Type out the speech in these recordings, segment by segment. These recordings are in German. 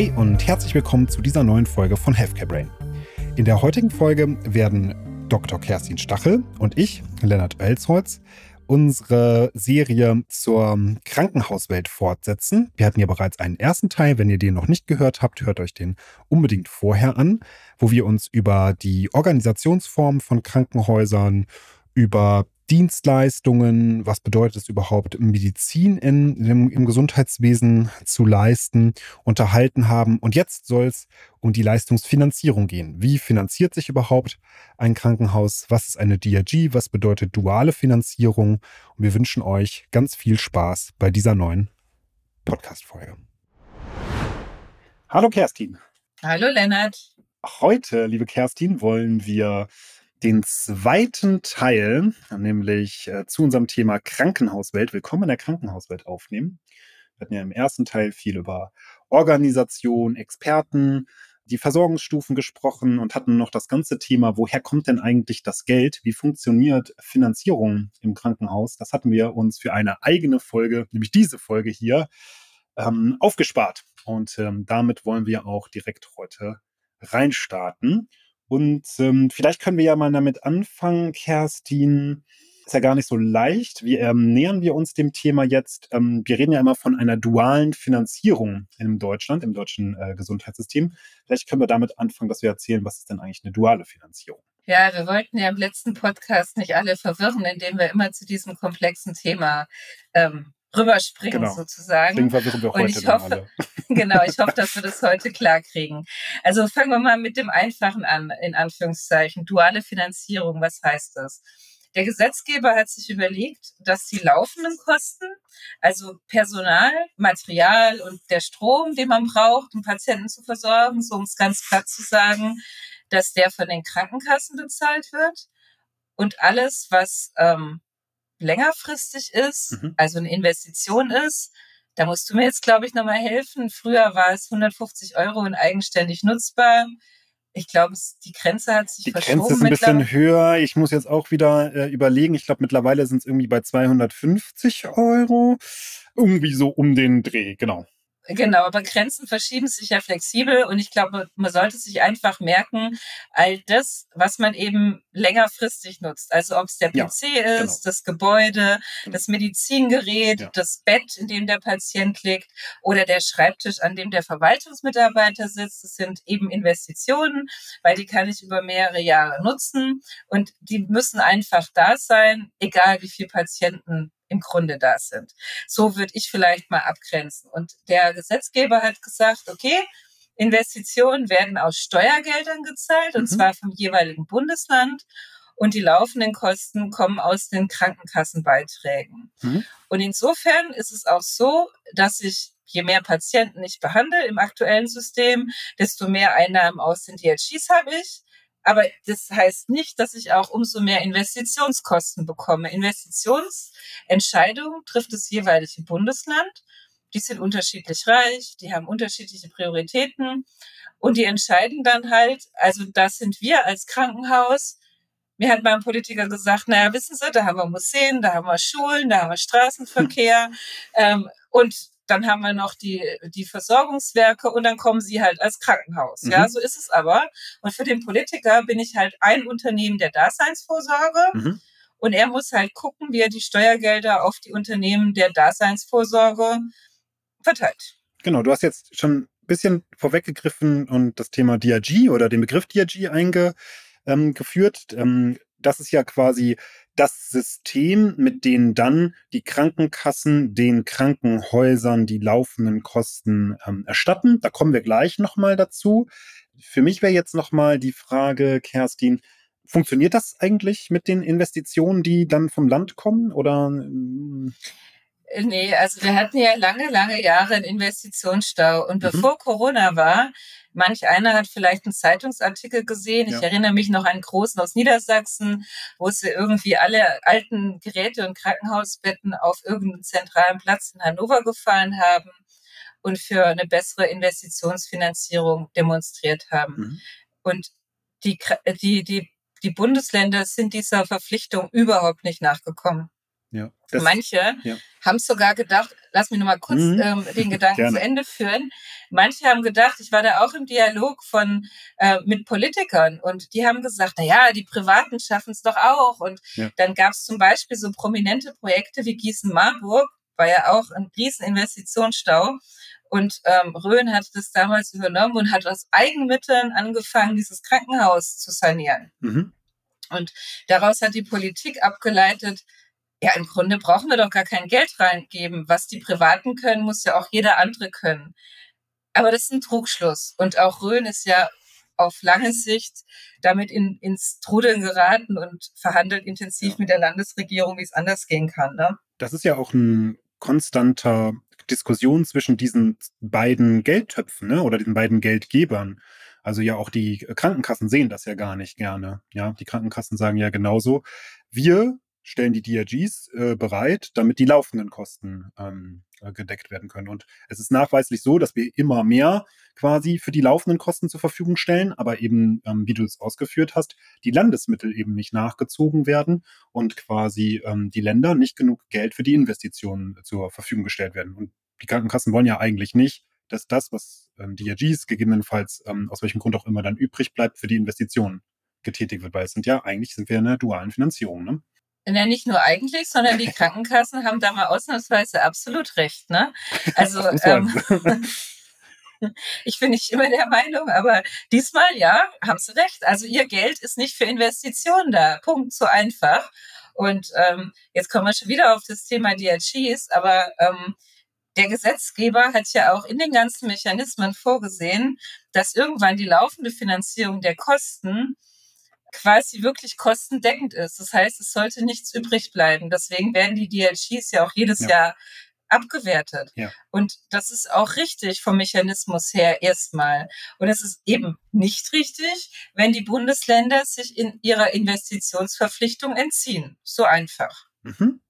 Hi und herzlich willkommen zu dieser neuen Folge von Healthcare Brain. In der heutigen Folge werden Dr. Kerstin Stachel und ich, Lennart Elsholz, unsere Serie zur Krankenhauswelt fortsetzen. Wir hatten ja bereits einen ersten Teil. Wenn ihr den noch nicht gehört habt, hört euch den unbedingt vorher an, wo wir uns über die Organisationsform von Krankenhäusern, über Dienstleistungen, was bedeutet es überhaupt, Medizin in, im, im Gesundheitswesen zu leisten, unterhalten haben. Und jetzt soll es um die Leistungsfinanzierung gehen. Wie finanziert sich überhaupt ein Krankenhaus? Was ist eine DRG? Was bedeutet duale Finanzierung? Und wir wünschen euch ganz viel Spaß bei dieser neuen Podcast-Folge. Hallo Kerstin. Hallo Lennart. Heute, liebe Kerstin, wollen wir den zweiten Teil, nämlich äh, zu unserem Thema Krankenhauswelt, Willkommen in der Krankenhauswelt aufnehmen. Wir hatten ja im ersten Teil viel über Organisation, Experten, die Versorgungsstufen gesprochen und hatten noch das ganze Thema, woher kommt denn eigentlich das Geld? Wie funktioniert Finanzierung im Krankenhaus? Das hatten wir uns für eine eigene Folge, nämlich diese Folge hier, ähm, aufgespart. Und ähm, damit wollen wir auch direkt heute reinstarten. Und ähm, vielleicht können wir ja mal damit anfangen, Kerstin. Ist ja gar nicht so leicht. Wie ähm, nähern wir uns dem Thema jetzt? Ähm, wir reden ja immer von einer dualen Finanzierung in Deutschland, im deutschen äh, Gesundheitssystem. Vielleicht können wir damit anfangen, dass wir erzählen, was ist denn eigentlich eine duale Finanzierung? Ja, wir wollten ja im letzten Podcast nicht alle verwirren, indem wir immer zu diesem komplexen Thema ähm, rüberspringen genau. sozusagen. Deswegen wir heute und ich hoffe, genau, ich hoffe, dass wir das heute klar kriegen. Also fangen wir mal mit dem Einfachen an, in Anführungszeichen. Duale Finanzierung, was heißt das? Der Gesetzgeber hat sich überlegt, dass die laufenden Kosten, also Personal, Material und der Strom, den man braucht, um Patienten zu versorgen, so um es ganz platt zu sagen, dass der von den Krankenkassen bezahlt wird. Und alles, was ähm, längerfristig ist, mhm. also eine Investition ist, da musst du mir jetzt, glaube ich, nochmal helfen. Früher war es 150 Euro und eigenständig nutzbar. Ich glaube, die Grenze hat sich die verschoben. Die Grenze ist ein bisschen höher. Ich muss jetzt auch wieder äh, überlegen. Ich glaube, mittlerweile sind es irgendwie bei 250 Euro. Irgendwie so um den Dreh, genau. Genau, aber Grenzen verschieben sich ja flexibel und ich glaube, man sollte sich einfach merken, all das, was man eben längerfristig nutzt. Also ob es der PC ja, ist, genau. das Gebäude, genau. das Medizingerät, ja. das Bett, in dem der Patient liegt oder der Schreibtisch, an dem der Verwaltungsmitarbeiter sitzt. Das sind eben Investitionen, weil die kann ich über mehrere Jahre nutzen und die müssen einfach da sein, egal wie viele Patienten im Grunde da sind. So würde ich vielleicht mal abgrenzen. Und der Gesetzgeber hat gesagt, okay, Investitionen werden aus Steuergeldern gezahlt, und mhm. zwar vom jeweiligen Bundesland. Und die laufenden Kosten kommen aus den Krankenkassenbeiträgen. Mhm. Und insofern ist es auch so, dass ich je mehr Patienten ich behandle im aktuellen System, desto mehr Einnahmen aus den DLGs habe ich. Aber das heißt nicht, dass ich auch umso mehr Investitionskosten bekomme. Investitionsentscheidungen trifft das jeweilige Bundesland. Die sind unterschiedlich reich, die haben unterschiedliche Prioritäten und die entscheiden dann halt, also das sind wir als Krankenhaus. Mir hat mein Politiker gesagt, naja, wissen Sie, da haben wir Museen, da haben wir Schulen, da haben wir Straßenverkehr ähm, und dann haben wir noch die, die Versorgungswerke und dann kommen sie halt als Krankenhaus. Mhm. Ja, so ist es aber. Und für den Politiker bin ich halt ein Unternehmen der Daseinsvorsorge. Mhm. Und er muss halt gucken, wie er die Steuergelder auf die Unternehmen der Daseinsvorsorge verteilt. Genau, du hast jetzt schon ein bisschen vorweggegriffen und das Thema DRG oder den Begriff DRG eingeführt. Ähm, das ist ja quasi das System, mit dem dann die Krankenkassen den Krankenhäusern die laufenden Kosten ähm, erstatten. Da kommen wir gleich nochmal dazu. Für mich wäre jetzt nochmal die Frage, Kerstin, funktioniert das eigentlich mit den Investitionen, die dann vom Land kommen? Oder ähm Nee, also wir hatten ja lange, lange Jahre einen Investitionsstau. Und mhm. bevor Corona war, manch einer hat vielleicht einen Zeitungsartikel gesehen. Ich ja. erinnere mich noch an einen großen aus Niedersachsen, wo sie irgendwie alle alten Geräte und Krankenhausbetten auf irgendeinen zentralen Platz in Hannover gefahren haben und für eine bessere Investitionsfinanzierung demonstriert haben. Mhm. Und die, die, die, die Bundesländer sind dieser Verpflichtung überhaupt nicht nachgekommen. Ja, Manche ja. haben sogar gedacht, lass mich noch mal kurz mhm. ähm, den Gedanken zu Ende führen. Manche haben gedacht, ich war da auch im Dialog von äh, mit Politikern und die haben gesagt, na ja, die Privaten schaffen es doch auch. Und ja. dann gab es zum Beispiel so prominente Projekte wie Gießen-Marburg, war ja auch ein riesen Investitionsstau. Und ähm, Rhön hat das damals übernommen und hat aus Eigenmitteln angefangen, dieses Krankenhaus zu sanieren. Mhm. Und daraus hat die Politik abgeleitet, ja, im Grunde brauchen wir doch gar kein Geld reingeben. Was die Privaten können, muss ja auch jeder andere können. Aber das ist ein Trugschluss. Und auch Rhön ist ja auf lange Sicht damit in, ins Trudeln geraten und verhandelt intensiv ja. mit der Landesregierung, wie es anders gehen kann. Ne? Das ist ja auch ein konstanter Diskussion zwischen diesen beiden Geldtöpfen ne? oder diesen beiden Geldgebern. Also ja, auch die Krankenkassen sehen das ja gar nicht gerne. Ja, die Krankenkassen sagen ja genauso, wir stellen die DRGs äh, bereit, damit die laufenden Kosten ähm, äh, gedeckt werden können. Und es ist nachweislich so, dass wir immer mehr quasi für die laufenden Kosten zur Verfügung stellen, aber eben, ähm, wie du es ausgeführt hast, die Landesmittel eben nicht nachgezogen werden und quasi ähm, die Länder nicht genug Geld für die Investitionen zur Verfügung gestellt werden. Und die Krankenkassen wollen ja eigentlich nicht, dass das, was ähm, DRGs gegebenenfalls ähm, aus welchem Grund auch immer dann übrig bleibt, für die Investitionen getätigt wird, weil es sind ja eigentlich sind wir in einer dualen Finanzierung. Ne? Ja, nicht nur eigentlich, sondern die Krankenkassen haben da mal ausnahmsweise absolut recht. Ne? Also ähm, ich bin nicht immer der Meinung, aber diesmal ja, haben sie recht. Also ihr Geld ist nicht für Investitionen da. Punkt, so einfach. Und ähm, jetzt kommen wir schon wieder auf das Thema DRGs, aber ähm, der Gesetzgeber hat ja auch in den ganzen Mechanismen vorgesehen, dass irgendwann die laufende Finanzierung der Kosten quasi wirklich kostendeckend ist. Das heißt, es sollte nichts übrig bleiben. Deswegen werden die DLGs ja auch jedes ja. Jahr abgewertet. Ja. Und das ist auch richtig vom Mechanismus her erstmal. Und es ist eben nicht richtig, wenn die Bundesländer sich in ihrer Investitionsverpflichtung entziehen. So einfach. Mhm.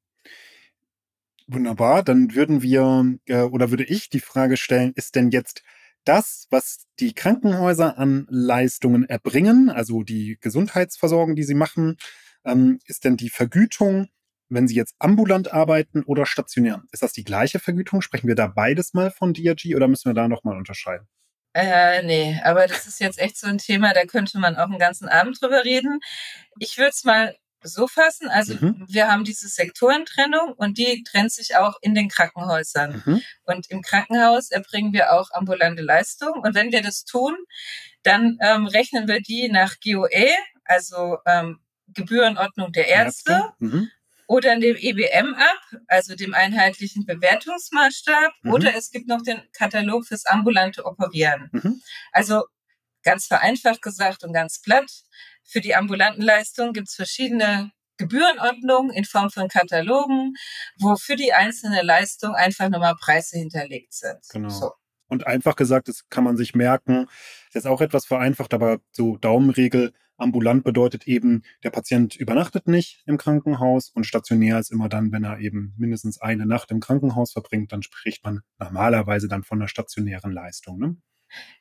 Wunderbar. Dann würden wir äh, oder würde ich die Frage stellen, ist denn jetzt das, was die Krankenhäuser an Leistungen erbringen, also die Gesundheitsversorgung, die sie machen, ähm, ist denn die Vergütung, wenn sie jetzt ambulant arbeiten oder stationär? Ist das die gleiche Vergütung? Sprechen wir da beides mal von DRG oder müssen wir da nochmal unterscheiden? Äh, nee, aber das ist jetzt echt so ein Thema, da könnte man auch einen ganzen Abend drüber reden. Ich würde es mal so fassen. Also mhm. wir haben diese Sektorentrennung und die trennt sich auch in den Krankenhäusern. Mhm. Und im Krankenhaus erbringen wir auch ambulante Leistungen. Und wenn wir das tun, dann ähm, rechnen wir die nach GOE, also ähm, Gebührenordnung der Ärzte. Ärzte. Mhm. Oder dem EBM ab, also dem einheitlichen Bewertungsmaßstab. Mhm. Oder es gibt noch den Katalog fürs ambulante Operieren. Mhm. Also ganz vereinfacht gesagt und ganz platt, für die ambulanten Leistungen gibt es verschiedene Gebührenordnungen in Form von Katalogen, wo für die einzelne Leistung einfach nochmal Preise hinterlegt sind. Genau. So. Und einfach gesagt, das kann man sich merken. Das ist auch etwas vereinfacht, aber so Daumenregel. Ambulant bedeutet eben, der Patient übernachtet nicht im Krankenhaus und stationär ist immer dann, wenn er eben mindestens eine Nacht im Krankenhaus verbringt, dann spricht man normalerweise dann von einer stationären Leistung. Ne?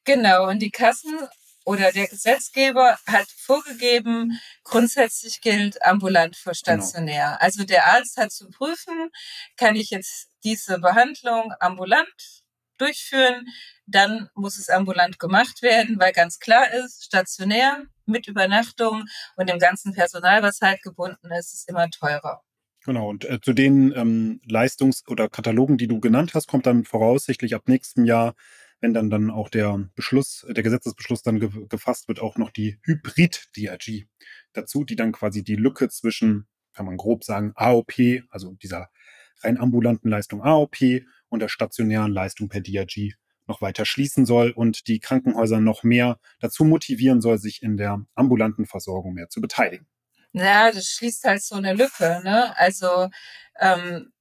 Genau, und die Kassen oder der Gesetzgeber hat vorgegeben, grundsätzlich gilt ambulant vor genau. stationär. Genau. Also der Arzt hat zu prüfen, kann ich jetzt diese Behandlung ambulant durchführen, dann muss es ambulant gemacht werden, weil ganz klar ist, stationär mit Übernachtung und dem ganzen Personal, was halt gebunden ist, ist immer teurer. Genau, und äh, zu den ähm, Leistungs- oder Katalogen, die du genannt hast, kommt dann voraussichtlich ab nächstem Jahr wenn dann dann auch der Beschluss, der Gesetzesbeschluss dann ge gefasst wird, auch noch die Hybrid-DRG dazu, die dann quasi die Lücke zwischen, kann man grob sagen, AOP, also dieser rein ambulanten Leistung AOP und der stationären Leistung per DRG noch weiter schließen soll und die Krankenhäuser noch mehr dazu motivieren soll, sich in der ambulanten Versorgung mehr zu beteiligen. Ja, das schließt halt so eine Lücke. Ne? Also ähm,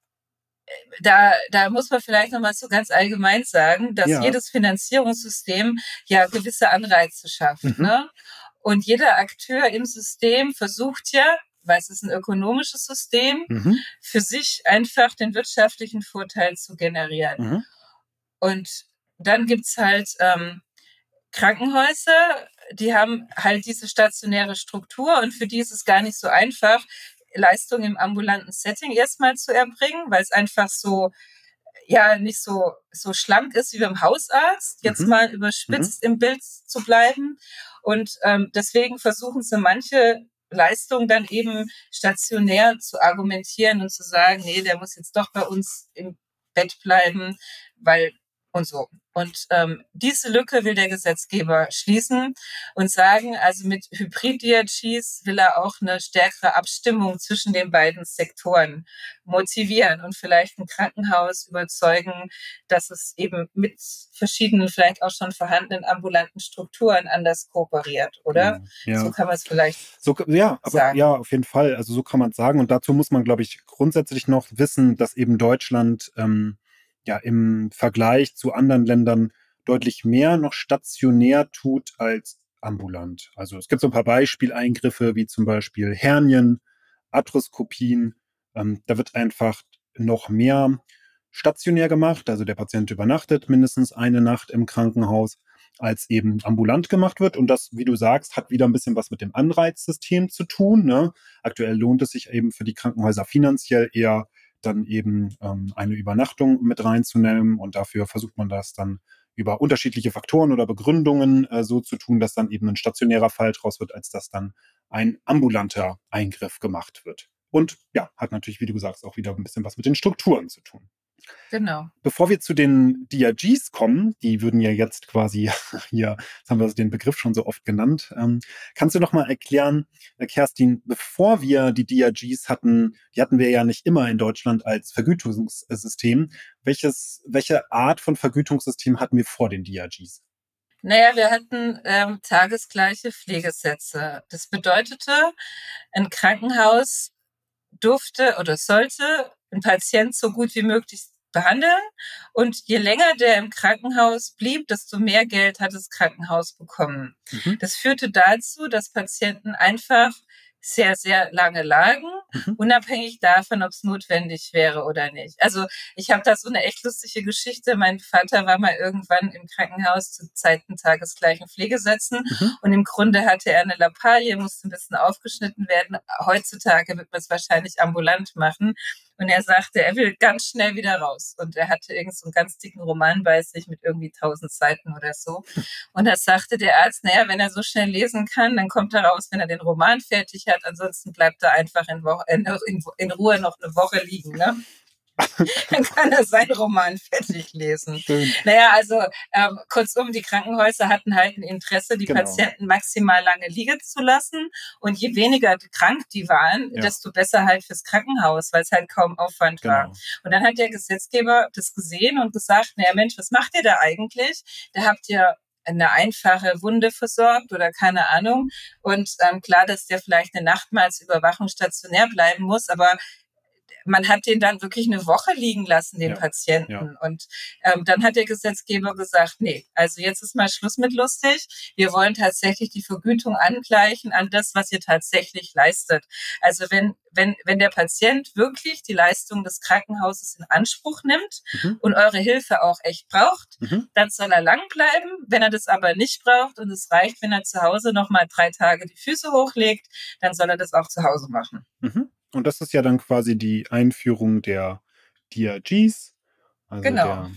da, da muss man vielleicht nochmal so ganz allgemein sagen, dass ja. jedes Finanzierungssystem ja gewisse Anreize schafft. Mhm. Ne? Und jeder Akteur im System versucht ja, weil es ist ein ökonomisches System, mhm. für sich einfach den wirtschaftlichen Vorteil zu generieren. Mhm. Und dann gibt's halt ähm, Krankenhäuser, die haben halt diese stationäre Struktur und für die ist es gar nicht so einfach, Leistungen im ambulanten Setting erstmal zu erbringen, weil es einfach so ja nicht so so schlank ist wie beim Hausarzt, jetzt mhm. mal überspitzt mhm. im Bild zu bleiben. Und ähm, deswegen versuchen sie manche Leistungen dann eben stationär zu argumentieren und zu sagen, nee, der muss jetzt doch bei uns im Bett bleiben, weil und so. Und ähm, diese Lücke will der Gesetzgeber schließen und sagen, also mit Hybrid-DRGs will er auch eine stärkere Abstimmung zwischen den beiden Sektoren motivieren und vielleicht ein Krankenhaus überzeugen, dass es eben mit verschiedenen, vielleicht auch schon vorhandenen ambulanten Strukturen anders kooperiert, oder? Ja. So kann man es vielleicht so, ja, aber, sagen. Ja, auf jeden Fall. Also so kann man es sagen. Und dazu muss man, glaube ich, grundsätzlich noch wissen, dass eben Deutschland ähm, ja im Vergleich zu anderen Ländern deutlich mehr noch stationär tut als ambulant. Also es gibt so ein paar Beispieleingriffe wie zum Beispiel Hernien, Arthroskopien. Ähm, da wird einfach noch mehr stationär gemacht. Also der Patient übernachtet mindestens eine Nacht im Krankenhaus, als eben ambulant gemacht wird. Und das, wie du sagst, hat wieder ein bisschen was mit dem Anreizsystem zu tun. Ne? Aktuell lohnt es sich eben für die Krankenhäuser finanziell eher dann eben ähm, eine Übernachtung mit reinzunehmen und dafür versucht man das dann über unterschiedliche Faktoren oder Begründungen äh, so zu tun, dass dann eben ein stationärer Fall draus wird, als dass dann ein ambulanter Eingriff gemacht wird. Und ja, hat natürlich, wie du sagst, auch wieder ein bisschen was mit den Strukturen zu tun. Genau. Bevor wir zu den DRGs kommen, die würden ja jetzt quasi hier, jetzt haben wir den Begriff schon so oft genannt, ähm, kannst du noch mal erklären, äh, Kerstin, bevor wir die DRGs hatten, die hatten wir ja nicht immer in Deutschland als Vergütungssystem. Welches, welche Art von Vergütungssystem hatten wir vor den DRGs? Naja, wir hatten ähm, tagesgleiche Pflegesätze. Das bedeutete, ein Krankenhaus durfte oder sollte ein Patient so gut wie möglich behandeln. Und je länger der im Krankenhaus blieb, desto mehr Geld hat das Krankenhaus bekommen. Mhm. Das führte dazu, dass Patienten einfach sehr, sehr lange lagen, mhm. unabhängig davon, ob es notwendig wäre oder nicht. Also ich habe da so eine echt lustige Geschichte. Mein Vater war mal irgendwann im Krankenhaus zu Zeiten tagesgleichen Pflegesätzen mhm. und im Grunde hatte er eine Lappalie, musste ein bisschen aufgeschnitten werden. Heutzutage wird man es wahrscheinlich ambulant machen. Und er sagte, er will ganz schnell wieder raus. Und er hatte irgend so einen ganz dicken Roman bei sich mit irgendwie tausend Seiten oder so. Und da sagte der Arzt, naja, wenn er so schnell lesen kann, dann kommt er raus, wenn er den Roman fertig hat. Ansonsten bleibt er einfach in, Wo in, in Ruhe noch eine Woche liegen. Ne? dann kann er seinen Roman fertig lesen. Schön. Naja, also ähm, kurzum, die Krankenhäuser hatten halt ein Interesse, die genau. Patienten maximal lange liegen zu lassen. Und je weniger krank die waren, ja. desto besser halt fürs Krankenhaus, weil es halt kaum Aufwand genau. war. Und dann hat der Gesetzgeber das gesehen und gesagt, naja Mensch, was macht ihr da eigentlich? Da habt ihr eine einfache Wunde versorgt oder keine Ahnung. Und ähm, klar, dass der vielleicht eine Nacht mal als Überwachung stationär bleiben muss, aber man hat den dann wirklich eine Woche liegen lassen, den ja, Patienten. Ja. Und ähm, dann hat der Gesetzgeber gesagt, nee, also jetzt ist mal Schluss mit lustig. Wir wollen tatsächlich die Vergütung angleichen an das, was ihr tatsächlich leistet. Also wenn wenn, wenn der Patient wirklich die Leistung des Krankenhauses in Anspruch nimmt mhm. und eure Hilfe auch echt braucht, mhm. dann soll er lang bleiben. Wenn er das aber nicht braucht und es reicht, wenn er zu Hause nochmal drei Tage die Füße hochlegt, dann soll er das auch zu Hause machen. Mhm. Und das ist ja dann quasi die Einführung der DRGs, also genau. der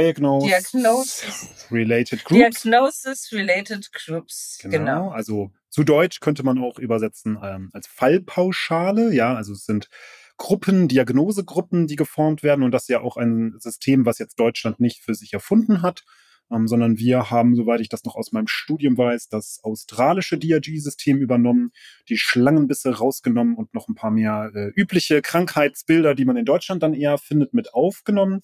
Diagnose Diagnosis Related Groups. Diagnosis Related Groups, genau. genau. Also zu Deutsch könnte man auch übersetzen ähm, als Fallpauschale, ja, also es sind Gruppen, Diagnosegruppen, die geformt werden und das ist ja auch ein System, was jetzt Deutschland nicht für sich erfunden hat, ähm, sondern wir haben, soweit ich das noch aus meinem Studium weiß, das australische DRG-System übernommen, die Schlangenbisse rausgenommen und noch ein paar mehr äh, übliche Krankheitsbilder, die man in Deutschland dann eher findet, mit aufgenommen.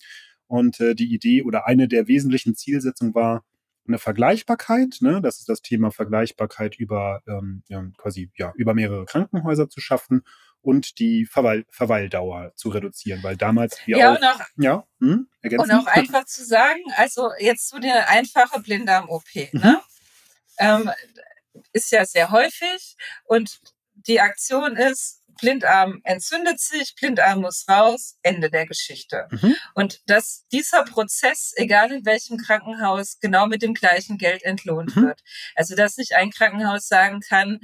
Und äh, die Idee oder eine der wesentlichen Zielsetzungen war, eine Vergleichbarkeit, ne? das ist das Thema Vergleichbarkeit über ähm, ja, quasi ja über mehrere Krankenhäuser zu schaffen und die Verweil Verweildauer zu reduzieren, weil damals wir ja, auch, und auch, ja, hm, und auch einfach zu sagen, also jetzt zu der einfache Blinddarm-OP, ne? mhm. ne? Ähm, ist ja sehr häufig und die Aktion ist, Blindarm entzündet sich, Blindarm muss raus, Ende der Geschichte. Mhm. Und dass dieser Prozess, egal in welchem Krankenhaus, genau mit dem gleichen Geld entlohnt mhm. wird. Also dass nicht ein Krankenhaus sagen kann,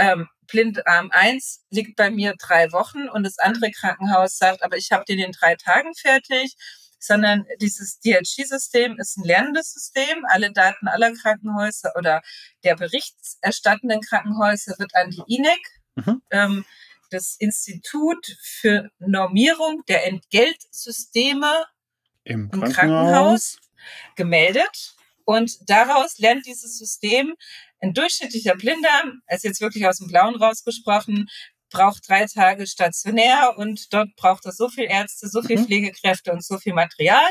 ähm, Blindarm 1 liegt bei mir drei Wochen und das andere Krankenhaus sagt, aber ich habe den in drei Tagen fertig sondern dieses DRG-System ist ein lernendes System. Alle Daten aller Krankenhäuser oder der berichterstattenden Krankenhäuser wird an die INEC, mhm. ähm, das Institut für Normierung der Entgeltsysteme im Krankenhaus, im Krankenhaus gemeldet. Und daraus lernt dieses System ein durchschnittlicher Blinder, also jetzt wirklich aus dem Blauen rausgesprochen, braucht drei Tage stationär und dort braucht es so viel Ärzte, so viel mhm. Pflegekräfte und so viel Material.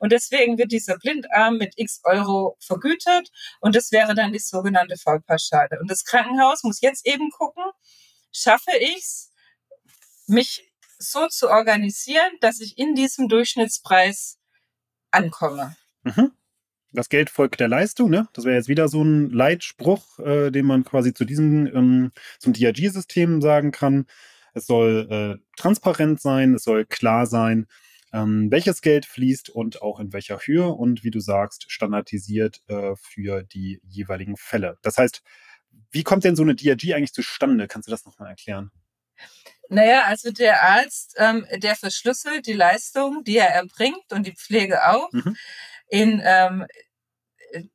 Und deswegen wird dieser Blindarm mit x Euro vergütet und das wäre dann die sogenannte Vollpauschale. Und das Krankenhaus muss jetzt eben gucken, schaffe ich es, mich so zu organisieren, dass ich in diesem Durchschnittspreis ankomme. Mhm das Geld folgt der Leistung, ne? Das wäre jetzt wieder so ein Leitspruch, äh, den man quasi zu diesem, ähm, zum DRG-System sagen kann. Es soll äh, transparent sein, es soll klar sein, ähm, welches Geld fließt und auch in welcher Höhe und wie du sagst, standardisiert äh, für die jeweiligen Fälle. Das heißt, wie kommt denn so eine DRG eigentlich zustande? Kannst du das nochmal erklären? Naja, also der Arzt, ähm, der verschlüsselt die Leistung, die er erbringt und die Pflege auch. Mhm in ähm,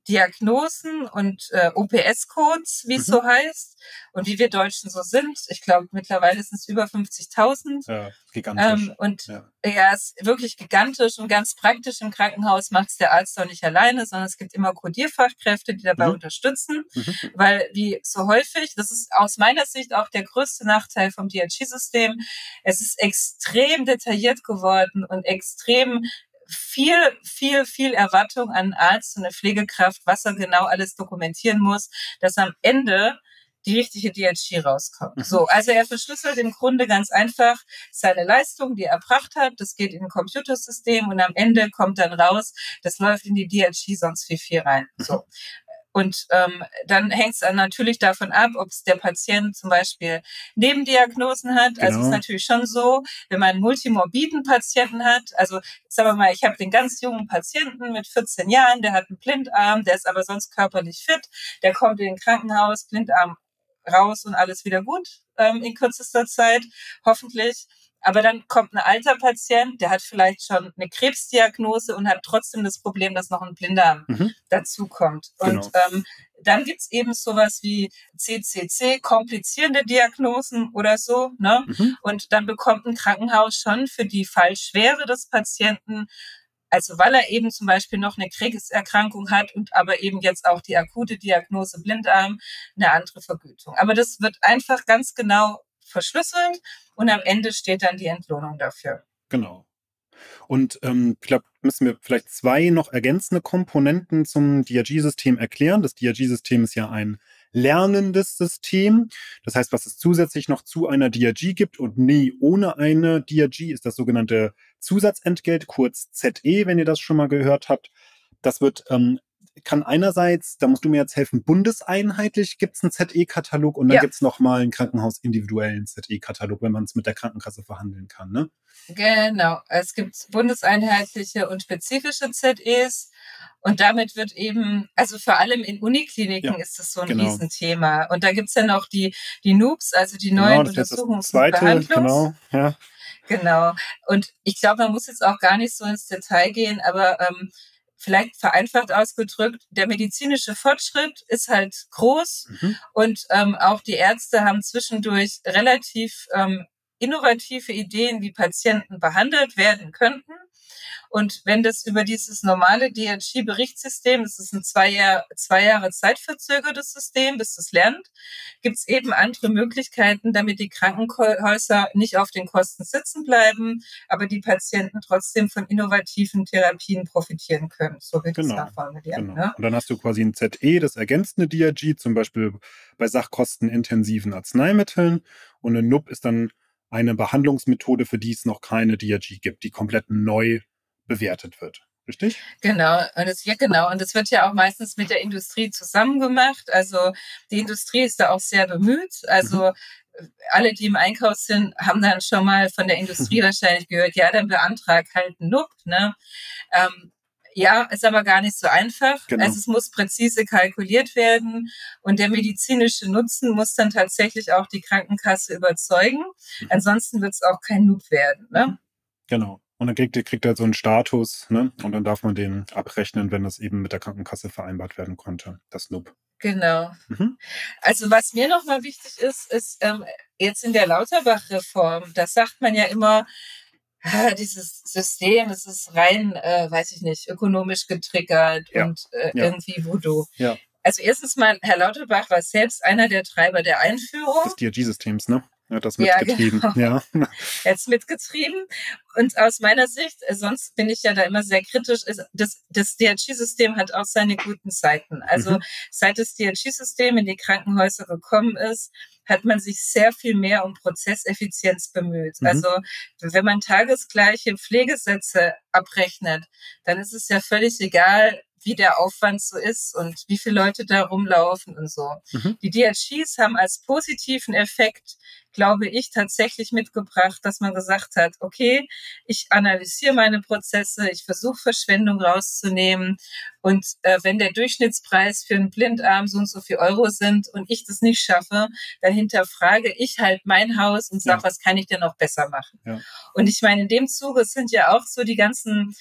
Diagnosen und äh, OPS-Codes, wie es mhm. so heißt, und wie wir Deutschen so sind. Ich glaube, mittlerweile sind es über 50.000. Ja, gigantisch. Ähm, und ja. ja, es ist wirklich gigantisch und ganz praktisch. Im Krankenhaus macht es der Arzt auch nicht alleine, sondern es gibt immer Codierfachkräfte, die dabei mhm. unterstützen, mhm. weil wie so häufig, das ist aus meiner Sicht auch der größte Nachteil vom DRG-System, es ist extrem detailliert geworden und extrem viel, viel, viel Erwartung an Arzt und eine Pflegekraft, was er genau alles dokumentieren muss, dass am Ende die richtige DHG rauskommt. Mhm. So, also er verschlüsselt im Grunde ganz einfach seine Leistung, die er erbracht hat. Das geht in ein Computersystem und am Ende kommt dann raus, das läuft in die DHG sonst viel, viel rein. Mhm. So. Und ähm, dann hängt es dann natürlich davon ab, ob es der Patient zum Beispiel Nebendiagnosen hat. Genau. Also es ist genau. natürlich schon so, wenn man einen multimorbiden Patienten hat, also sagen wir mal, ich habe den ganz jungen Patienten mit 14 Jahren, der hat einen Blindarm, der ist aber sonst körperlich fit, der kommt in den Krankenhaus, Blindarm raus und alles wieder gut ähm, in kürzester Zeit, hoffentlich. Aber dann kommt ein alter Patient, der hat vielleicht schon eine Krebsdiagnose und hat trotzdem das Problem, dass noch ein Blinder mhm. dazukommt. Und genau. ähm, dann gibt's eben sowas wie CCC, komplizierende Diagnosen oder so. Ne? Mhm. Und dann bekommt ein Krankenhaus schon für die Fallschwere des Patienten also weil er eben zum Beispiel noch eine Krebserkrankung hat und aber eben jetzt auch die akute Diagnose Blindarm, eine andere Vergütung. Aber das wird einfach ganz genau verschlüsselt und am Ende steht dann die Entlohnung dafür. Genau. Und ähm, ich glaube, müssen wir vielleicht zwei noch ergänzende Komponenten zum DRG-System erklären. Das DRG-System ist ja ein lernendes System. Das heißt, was es zusätzlich noch zu einer DRG gibt und nie ohne eine DRG ist das sogenannte Zusatzentgelt, kurz ZE, wenn ihr das schon mal gehört habt. Das wird ähm, kann einerseits, da musst du mir jetzt helfen, bundeseinheitlich gibt es einen ZE-Katalog und dann ja. gibt es nochmal einen krankenhausindividuellen ZE-Katalog, wenn man es mit der Krankenkasse verhandeln kann, ne? Genau. Es gibt bundeseinheitliche und spezifische ZEs. Und damit wird eben, also vor allem in Unikliniken ja, ist das so ein genau. Riesenthema. Und da gibt's ja noch die, die NUBs, also die genau, neuen Untersuchungs- zweite, Behandlungs Genau, ja. Genau. Und ich glaube, man muss jetzt auch gar nicht so ins Detail gehen, aber ähm, vielleicht vereinfacht ausgedrückt, der medizinische Fortschritt ist halt groß mhm. und ähm, auch die Ärzte haben zwischendurch relativ ähm, innovative Ideen, wie Patienten behandelt werden könnten. Und wenn das über dieses normale DRG-Berichtssystem, das ist ein zwei, Jahr, zwei Jahre zeitverzögertes System, bis es lernt, gibt es eben andere Möglichkeiten, damit die Krankenhäuser nicht auf den Kosten sitzen bleiben, aber die Patienten trotzdem von innovativen Therapien profitieren können. So wird genau. es formulieren. Genau. Ne? Und dann hast du quasi ein ZE, das ergänzende DRG, zum Beispiel bei sachkostenintensiven Arzneimitteln. Und ein NUP ist dann eine Behandlungsmethode, für die es noch keine DRG gibt, die komplett neu bewertet wird. Richtig? Genau, und es, ja, genau. Und es wird ja auch meistens mit der Industrie zusammen gemacht. Also die Industrie ist da auch sehr bemüht. Also mhm. alle, die im Einkauf sind, haben dann schon mal von der Industrie wahrscheinlich gehört, ja, dann beantrag halt einen NUP. Ne? Ähm, Ja, ist aber gar nicht so einfach. Genau. Also es muss präzise kalkuliert werden und der medizinische Nutzen muss dann tatsächlich auch die Krankenkasse überzeugen. Mhm. Ansonsten wird es auch kein Noob werden. Ne? Mhm. Genau. Und dann kriegt, kriegt er so einen Status, ne? Und dann darf man den abrechnen, wenn das eben mit der Krankenkasse vereinbart werden konnte, das Noob. Genau. Mhm. Also was mir nochmal wichtig ist, ist ähm, jetzt in der Lauterbach-Reform, da sagt man ja immer, dieses System, das ist rein, äh, weiß ich nicht, ökonomisch getriggert ja. und äh, ja. irgendwie Voodoo. Ja. Also erstens mal, Herr Lauterbach war selbst einer der Treiber der Einführung. Des DRG-Systems, ne? Er hat das mitgetrieben. Ja, genau. ja. Er hat es mitgetrieben. Und aus meiner Sicht, äh, sonst bin ich ja da immer sehr kritisch, ist, das, das DRG-System hat auch seine guten Seiten. Also mhm. seit das DRG-System in die Krankenhäuser gekommen ist, hat man sich sehr viel mehr um Prozesseffizienz bemüht. Mhm. Also wenn man tagesgleiche Pflegesätze abrechnet, dann ist es ja völlig egal, wie der Aufwand so ist und wie viele Leute da rumlaufen und so. Mhm. Die DRGs haben als positiven Effekt, glaube ich, tatsächlich mitgebracht, dass man gesagt hat, okay, ich analysiere meine Prozesse, ich versuche Verschwendung rauszunehmen und äh, wenn der Durchschnittspreis für einen Blindarm so und so viel Euro sind und ich das nicht schaffe, dann hinterfrage ich halt mein Haus und sage, ja. was kann ich denn noch besser machen? Ja. Und ich meine, in dem Zuge sind ja auch so die ganzen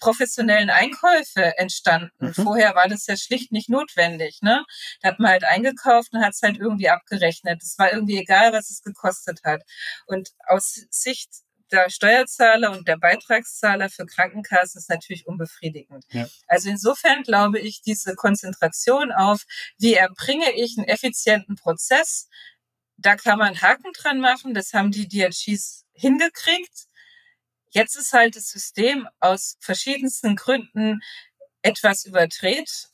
professionellen Einkäufe entstanden. Mhm. Vorher war das ja schlicht nicht notwendig. Ne? Da hat man halt eingekauft und hat es halt irgendwie abgerechnet. Es war irgendwie egal, was es gekostet hat. Und aus Sicht der Steuerzahler und der Beitragszahler für Krankenkassen ist natürlich unbefriedigend. Ja. Also insofern glaube ich, diese Konzentration auf, wie erbringe ich einen effizienten Prozess, da kann man Haken dran machen. Das haben die DRGs hingekriegt. Jetzt ist halt das System aus verschiedensten Gründen etwas überdreht,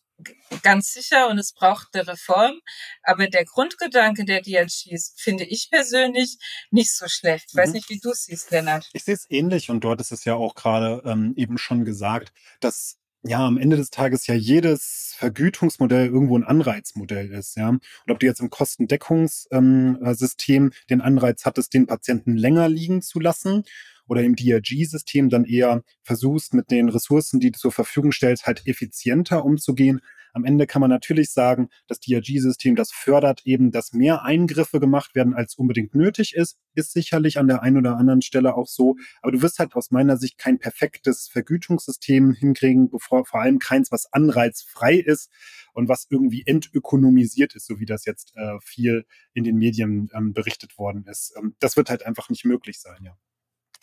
ganz sicher, und es braucht eine Reform. Aber der Grundgedanke der DLGs finde ich persönlich nicht so schlecht. Ich weiß mhm. nicht, wie du es siehst, Lennart. Ich sehe es ähnlich und dort ist es ja auch gerade ähm, eben schon gesagt, dass ja am Ende des Tages ja jedes Vergütungsmodell irgendwo ein Anreizmodell ist, ja. Und ob du jetzt im Kostendeckungssystem ähm, den Anreiz hattest, den Patienten länger liegen zu lassen oder im DRG-System dann eher versuchst, mit den Ressourcen, die du zur Verfügung stellst, halt effizienter umzugehen. Am Ende kann man natürlich sagen, das DRG-System, das fördert eben, dass mehr Eingriffe gemacht werden, als unbedingt nötig ist. Ist sicherlich an der einen oder anderen Stelle auch so. Aber du wirst halt aus meiner Sicht kein perfektes Vergütungssystem hinkriegen, bevor vor allem keins, was anreizfrei ist und was irgendwie entökonomisiert ist, so wie das jetzt äh, viel in den Medien ähm, berichtet worden ist. Ähm, das wird halt einfach nicht möglich sein, ja.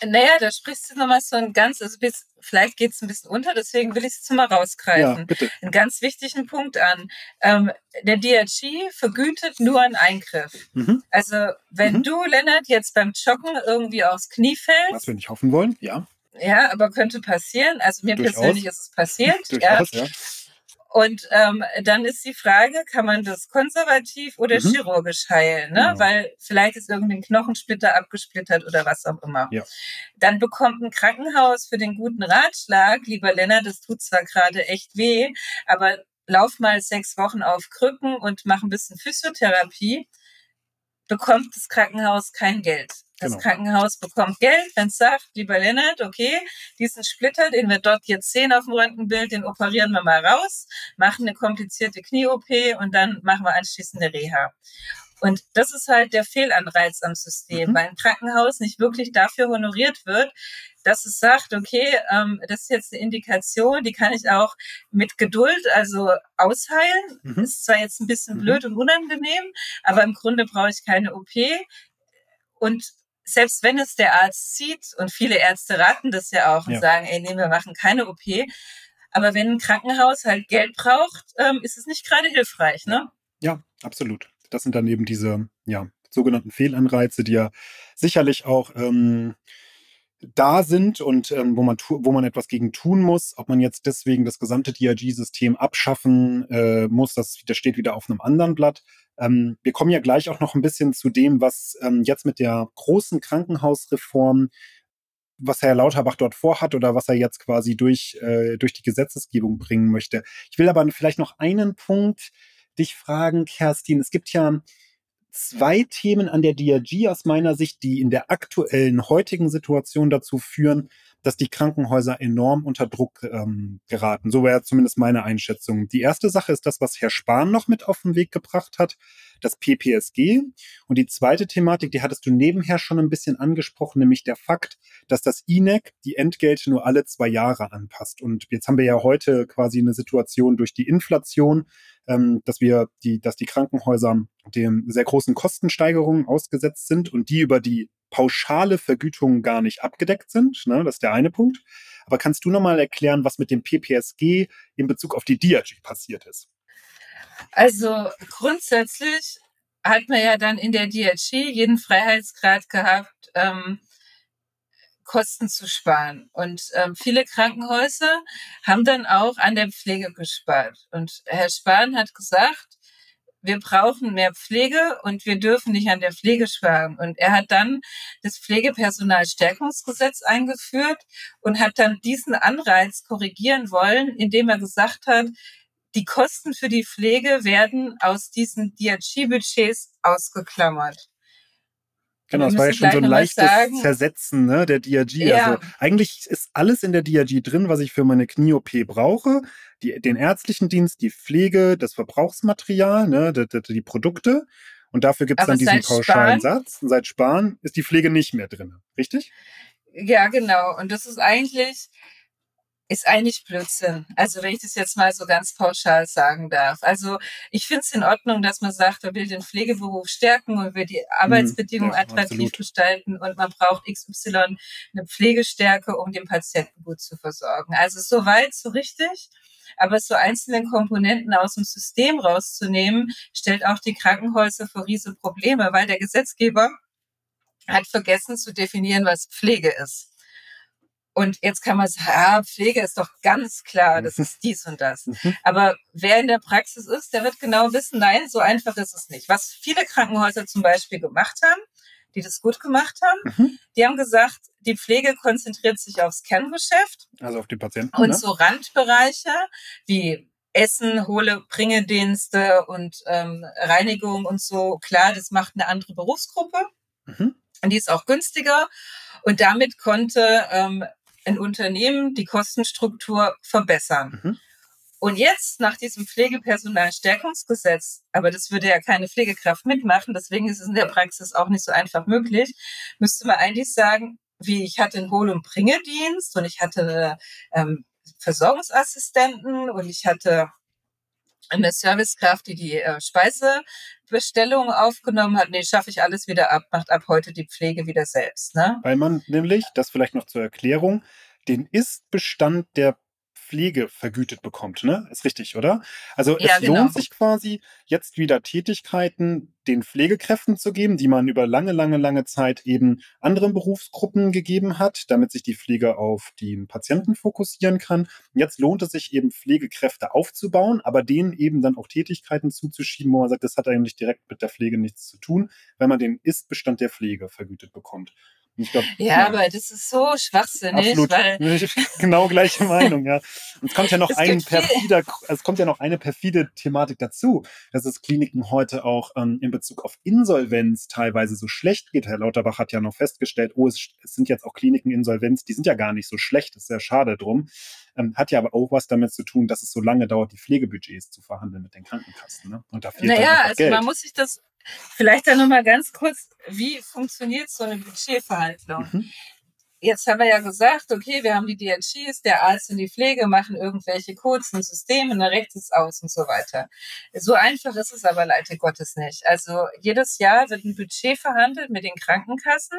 Naja, da sprichst du nochmal so ein ganz, also bis, vielleicht geht es ein bisschen unter, deswegen will ich es jetzt mal rausgreifen. Ja, bitte. Einen ganz wichtigen Punkt an. Ähm, der DRG vergütet nur einen Eingriff. Mhm. Also, wenn mhm. du, Lennart, jetzt beim Joggen irgendwie aufs Knie fällst. Was wir nicht hoffen wollen, ja. Ja, aber könnte passieren. Also mir Durchaus. persönlich ist es passiert. Durchaus, ja. ja. Und ähm, dann ist die Frage, kann man das konservativ oder mhm. chirurgisch heilen? Ne? Genau. Weil vielleicht ist irgendein Knochensplitter abgesplittert oder was auch immer. Ja. Dann bekommt ein Krankenhaus für den guten Ratschlag, lieber Lennart, das tut zwar gerade echt weh, aber lauf mal sechs Wochen auf Krücken und mach ein bisschen Physiotherapie, bekommt das Krankenhaus kein Geld. Das genau. Krankenhaus bekommt Geld, wenn es sagt, lieber Lennart, okay, diesen Splitter, den wir dort jetzt sehen auf dem Röntgenbild, den operieren wir mal raus, machen eine komplizierte Knie-OP und dann machen wir anschließend eine Reha. Und das ist halt der Fehlanreiz am System, mhm. weil ein Krankenhaus nicht wirklich dafür honoriert wird, dass es sagt, okay, ähm, das ist jetzt eine Indikation, die kann ich auch mit Geduld also ausheilen. Mhm. Ist zwar jetzt ein bisschen mhm. blöd und unangenehm, aber im Grunde brauche ich keine OP. Und selbst wenn es der Arzt sieht, und viele Ärzte raten das ja auch und ja. sagen, ey, nee, wir machen keine OP. Aber wenn ein Krankenhaus halt Geld braucht, ähm, ist es nicht gerade hilfreich, ne? Ja, absolut. Das sind dann eben diese, ja, sogenannten Fehlanreize, die ja sicherlich auch ähm, da sind und ähm, wo, man wo man etwas gegen tun muss. Ob man jetzt deswegen das gesamte DRG-System abschaffen äh, muss, das, das steht wieder auf einem anderen Blatt. Ähm, wir kommen ja gleich auch noch ein bisschen zu dem, was ähm, jetzt mit der großen Krankenhausreform, was Herr Lauterbach dort vorhat oder was er jetzt quasi durch, äh, durch die Gesetzesgebung bringen möchte. Ich will aber vielleicht noch einen Punkt dich fragen, Kerstin. Es gibt ja zwei Themen an der DRG aus meiner Sicht, die in der aktuellen heutigen Situation dazu führen, dass die Krankenhäuser enorm unter Druck ähm, geraten. So wäre zumindest meine Einschätzung. Die erste Sache ist das, was Herr Spahn noch mit auf den Weg gebracht hat, das PPSG. Und die zweite Thematik, die hattest du nebenher schon ein bisschen angesprochen, nämlich der Fakt, dass das INEC die Entgelte nur alle zwei Jahre anpasst. Und jetzt haben wir ja heute quasi eine Situation durch die Inflation, ähm, dass wir die, dass die Krankenhäuser dem sehr großen Kostensteigerungen ausgesetzt sind und die über die pauschale Vergütung gar nicht abgedeckt sind. Ne? Das ist der eine Punkt. Aber kannst du nochmal erklären, was mit dem PPSG in Bezug auf die DRG passiert ist? Also grundsätzlich hat man ja dann in der DRG jeden Freiheitsgrad gehabt, ähm, Kosten zu sparen. Und ähm, viele Krankenhäuser haben dann auch an der Pflege gespart. Und Herr Spahn hat gesagt, wir brauchen mehr Pflege und wir dürfen nicht an der Pflege sparen. Und er hat dann das Pflegepersonalstärkungsgesetz eingeführt und hat dann diesen Anreiz korrigieren wollen, indem er gesagt hat, die Kosten für die Pflege werden aus diesen DRG-Budgets ausgeklammert. Genau, es war ja schon so ein leichtes. Zersetzen ne, der DRG. Ja. Also eigentlich ist alles in der DRG drin, was ich für meine Knie-OP brauche. Die, den ärztlichen Dienst, die Pflege, das Verbrauchsmaterial, ne, die, die, die Produkte. Und dafür gibt es dann diesen pauschalen Spahn, Satz. Und seit Sparen ist die Pflege nicht mehr drin. Richtig? Ja, genau. Und das ist eigentlich, ist eigentlich Blödsinn. Also wenn ich das jetzt mal so ganz pauschal sagen darf. Also ich finde es in Ordnung, dass man sagt, man will den Pflegeberuf stärken und will die Arbeitsbedingungen ja, attraktiv absolut. gestalten und man braucht XY eine Pflegestärke, um den Patienten gut zu versorgen. Also so weit, so richtig. Aber so einzelne Komponenten aus dem System rauszunehmen, stellt auch die Krankenhäuser vor riesige Probleme, weil der Gesetzgeber hat vergessen zu definieren, was Pflege ist. Und jetzt kann man sagen, ah, Pflege ist doch ganz klar, das mhm. ist dies und das. Mhm. Aber wer in der Praxis ist, der wird genau wissen, nein, so einfach ist es nicht. Was viele Krankenhäuser zum Beispiel gemacht haben, die das gut gemacht haben, mhm. die haben gesagt, die Pflege konzentriert sich aufs Kerngeschäft. Also auf die Patienten. Und ne? so Randbereiche wie Essen, Hole, Bringedienste und ähm, Reinigung und so, klar, das macht eine andere Berufsgruppe. Mhm. Und die ist auch günstiger. Und damit konnte ähm, ein Unternehmen die Kostenstruktur verbessern. Mhm. Und jetzt nach diesem Pflegepersonalstärkungsgesetz, aber das würde ja keine Pflegekraft mitmachen, deswegen ist es in der Praxis auch nicht so einfach möglich, müsste man eigentlich sagen, wie ich hatte einen Hol- und Bringedienst und ich hatte ähm, Versorgungsassistenten und ich hatte eine Servicekraft, die die äh, Speisebestellung aufgenommen hat. Nee, schaffe ich alles wieder ab, macht ab heute die Pflege wieder selbst. Ne? Weil man nämlich, das vielleicht noch zur Erklärung, den Ist-Bestand der Pflege vergütet bekommt, ne? Ist richtig, oder? Also ja, es genau. lohnt sich quasi, jetzt wieder Tätigkeiten den Pflegekräften zu geben, die man über lange, lange, lange Zeit eben anderen Berufsgruppen gegeben hat, damit sich die Pflege auf den Patienten fokussieren kann. Jetzt lohnt es sich eben Pflegekräfte aufzubauen, aber denen eben dann auch Tätigkeiten zuzuschieben, wo man sagt, das hat eigentlich direkt mit der Pflege nichts zu tun, wenn man den Ist-Bestand der Pflege vergütet bekommt. Glaub, ja, ja, aber das ist so schwachsinnig. Absolut. Weil genau gleiche Meinung, ja. Und es kommt ja noch ein perfider, es kommt ja noch eine perfide Thematik dazu, dass es Kliniken heute auch ähm, in Bezug auf Insolvenz teilweise so schlecht geht. Herr Lauterbach hat ja noch festgestellt, oh, es, es sind jetzt auch Kliniken Insolvenz, die sind ja gar nicht so schlecht, das ist sehr schade drum. Ähm, hat ja aber auch was damit zu tun, dass es so lange dauert, die Pflegebudgets zu verhandeln mit den Krankenkassen. Ne? Und da fehlt naja, also Geld. man muss sich das Vielleicht dann nochmal ganz kurz, wie funktioniert so eine Budgetverhandlung? Mhm. Jetzt haben wir ja gesagt, okay, wir haben die DLGs, der Arzt und die Pflege machen irgendwelche Codes und Systeme, dann rechnet es aus und so weiter. So einfach ist es aber leider Gottes nicht. Also jedes Jahr wird ein Budget verhandelt mit den Krankenkassen.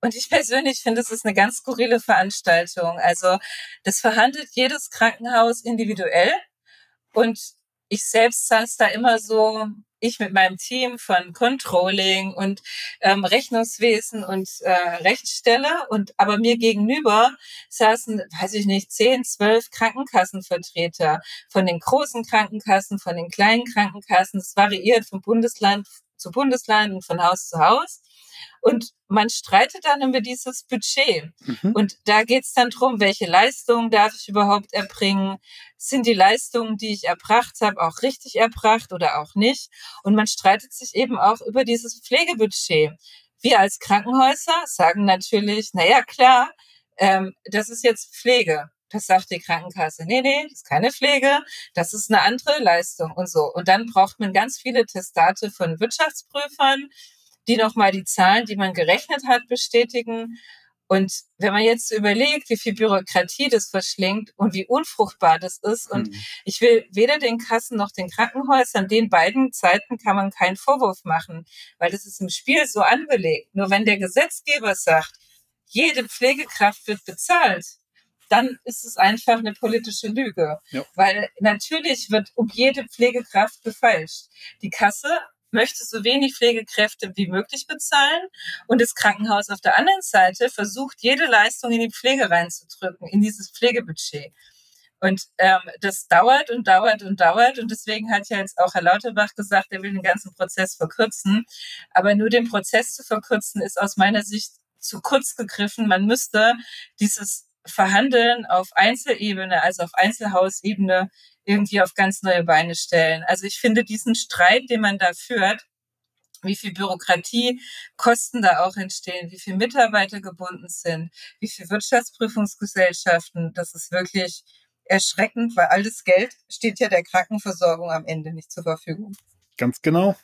Und ich persönlich finde, es ist eine ganz skurrile Veranstaltung. Also das verhandelt jedes Krankenhaus individuell. Und ich selbst saß da immer so ich mit meinem Team von Controlling und ähm, Rechnungswesen und äh, Rechtsstelle und aber mir gegenüber saßen, weiß ich nicht, zehn, zwölf Krankenkassenvertreter von den großen Krankenkassen, von den kleinen Krankenkassen. Es variiert von Bundesland zu Bundesland und von Haus zu Haus. Und man streitet dann über dieses Budget. Mhm. Und da geht es dann drum, welche Leistungen darf ich überhaupt erbringen? Sind die Leistungen, die ich erbracht habe, auch richtig erbracht oder auch nicht? Und man streitet sich eben auch über dieses Pflegebudget. Wir als Krankenhäuser sagen natürlich, na ja, klar, ähm, das ist jetzt Pflege. Das sagt die Krankenkasse. Nee, nee, das ist keine Pflege, das ist eine andere Leistung und so. Und dann braucht man ganz viele Testate von Wirtschaftsprüfern, die nochmal die Zahlen, die man gerechnet hat, bestätigen. Und wenn man jetzt überlegt, wie viel Bürokratie das verschlingt und wie unfruchtbar das ist, und mhm. ich will weder den Kassen noch den Krankenhäusern, den beiden Zeiten kann man keinen Vorwurf machen, weil das ist im Spiel so angelegt. Nur wenn der Gesetzgeber sagt, jede Pflegekraft wird bezahlt, dann ist es einfach eine politische Lüge. Ja. Weil natürlich wird um jede Pflegekraft gefeilscht. Die Kasse möchte so wenig Pflegekräfte wie möglich bezahlen und das Krankenhaus auf der anderen Seite versucht, jede Leistung in die Pflege reinzudrücken, in dieses Pflegebudget. Und ähm, das dauert und dauert und dauert. Und deswegen hat ja jetzt auch Herr Lauterbach gesagt, er will den ganzen Prozess verkürzen. Aber nur den Prozess zu verkürzen, ist aus meiner Sicht zu kurz gegriffen. Man müsste dieses Verhandeln auf Einzelebene, also auf Einzelhausebene, irgendwie auf ganz neue Beine stellen. Also ich finde diesen Streit, den man da führt, wie viel Bürokratie, Kosten da auch entstehen, wie viel Mitarbeiter gebunden sind, wie viel Wirtschaftsprüfungsgesellschaften, das ist wirklich erschreckend, weil all das Geld steht ja der Krankenversorgung am Ende nicht zur Verfügung. Ganz genau.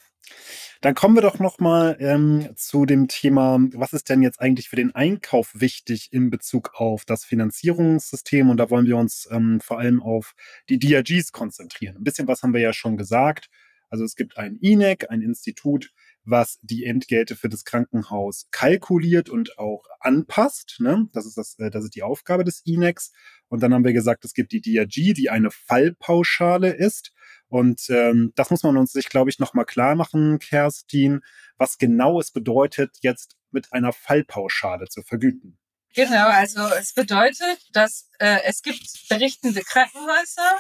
Dann kommen wir doch noch mal ähm, zu dem Thema, was ist denn jetzt eigentlich für den Einkauf wichtig in Bezug auf das Finanzierungssystem? Und da wollen wir uns ähm, vor allem auf die DRGs konzentrieren. Ein bisschen was haben wir ja schon gesagt. Also es gibt ein INEC, ein Institut, was die Entgelte für das Krankenhaus kalkuliert und auch anpasst. Ne? Das, ist das, äh, das ist die Aufgabe des INECs. Und dann haben wir gesagt, es gibt die DRG, die eine Fallpauschale ist. Und ähm, das muss man uns sich, glaube ich, nochmal klar machen, Kerstin, was genau es bedeutet, jetzt mit einer Fallpauschale zu vergüten. Genau, also es bedeutet, dass äh, es gibt berichtende Krankenhäuser,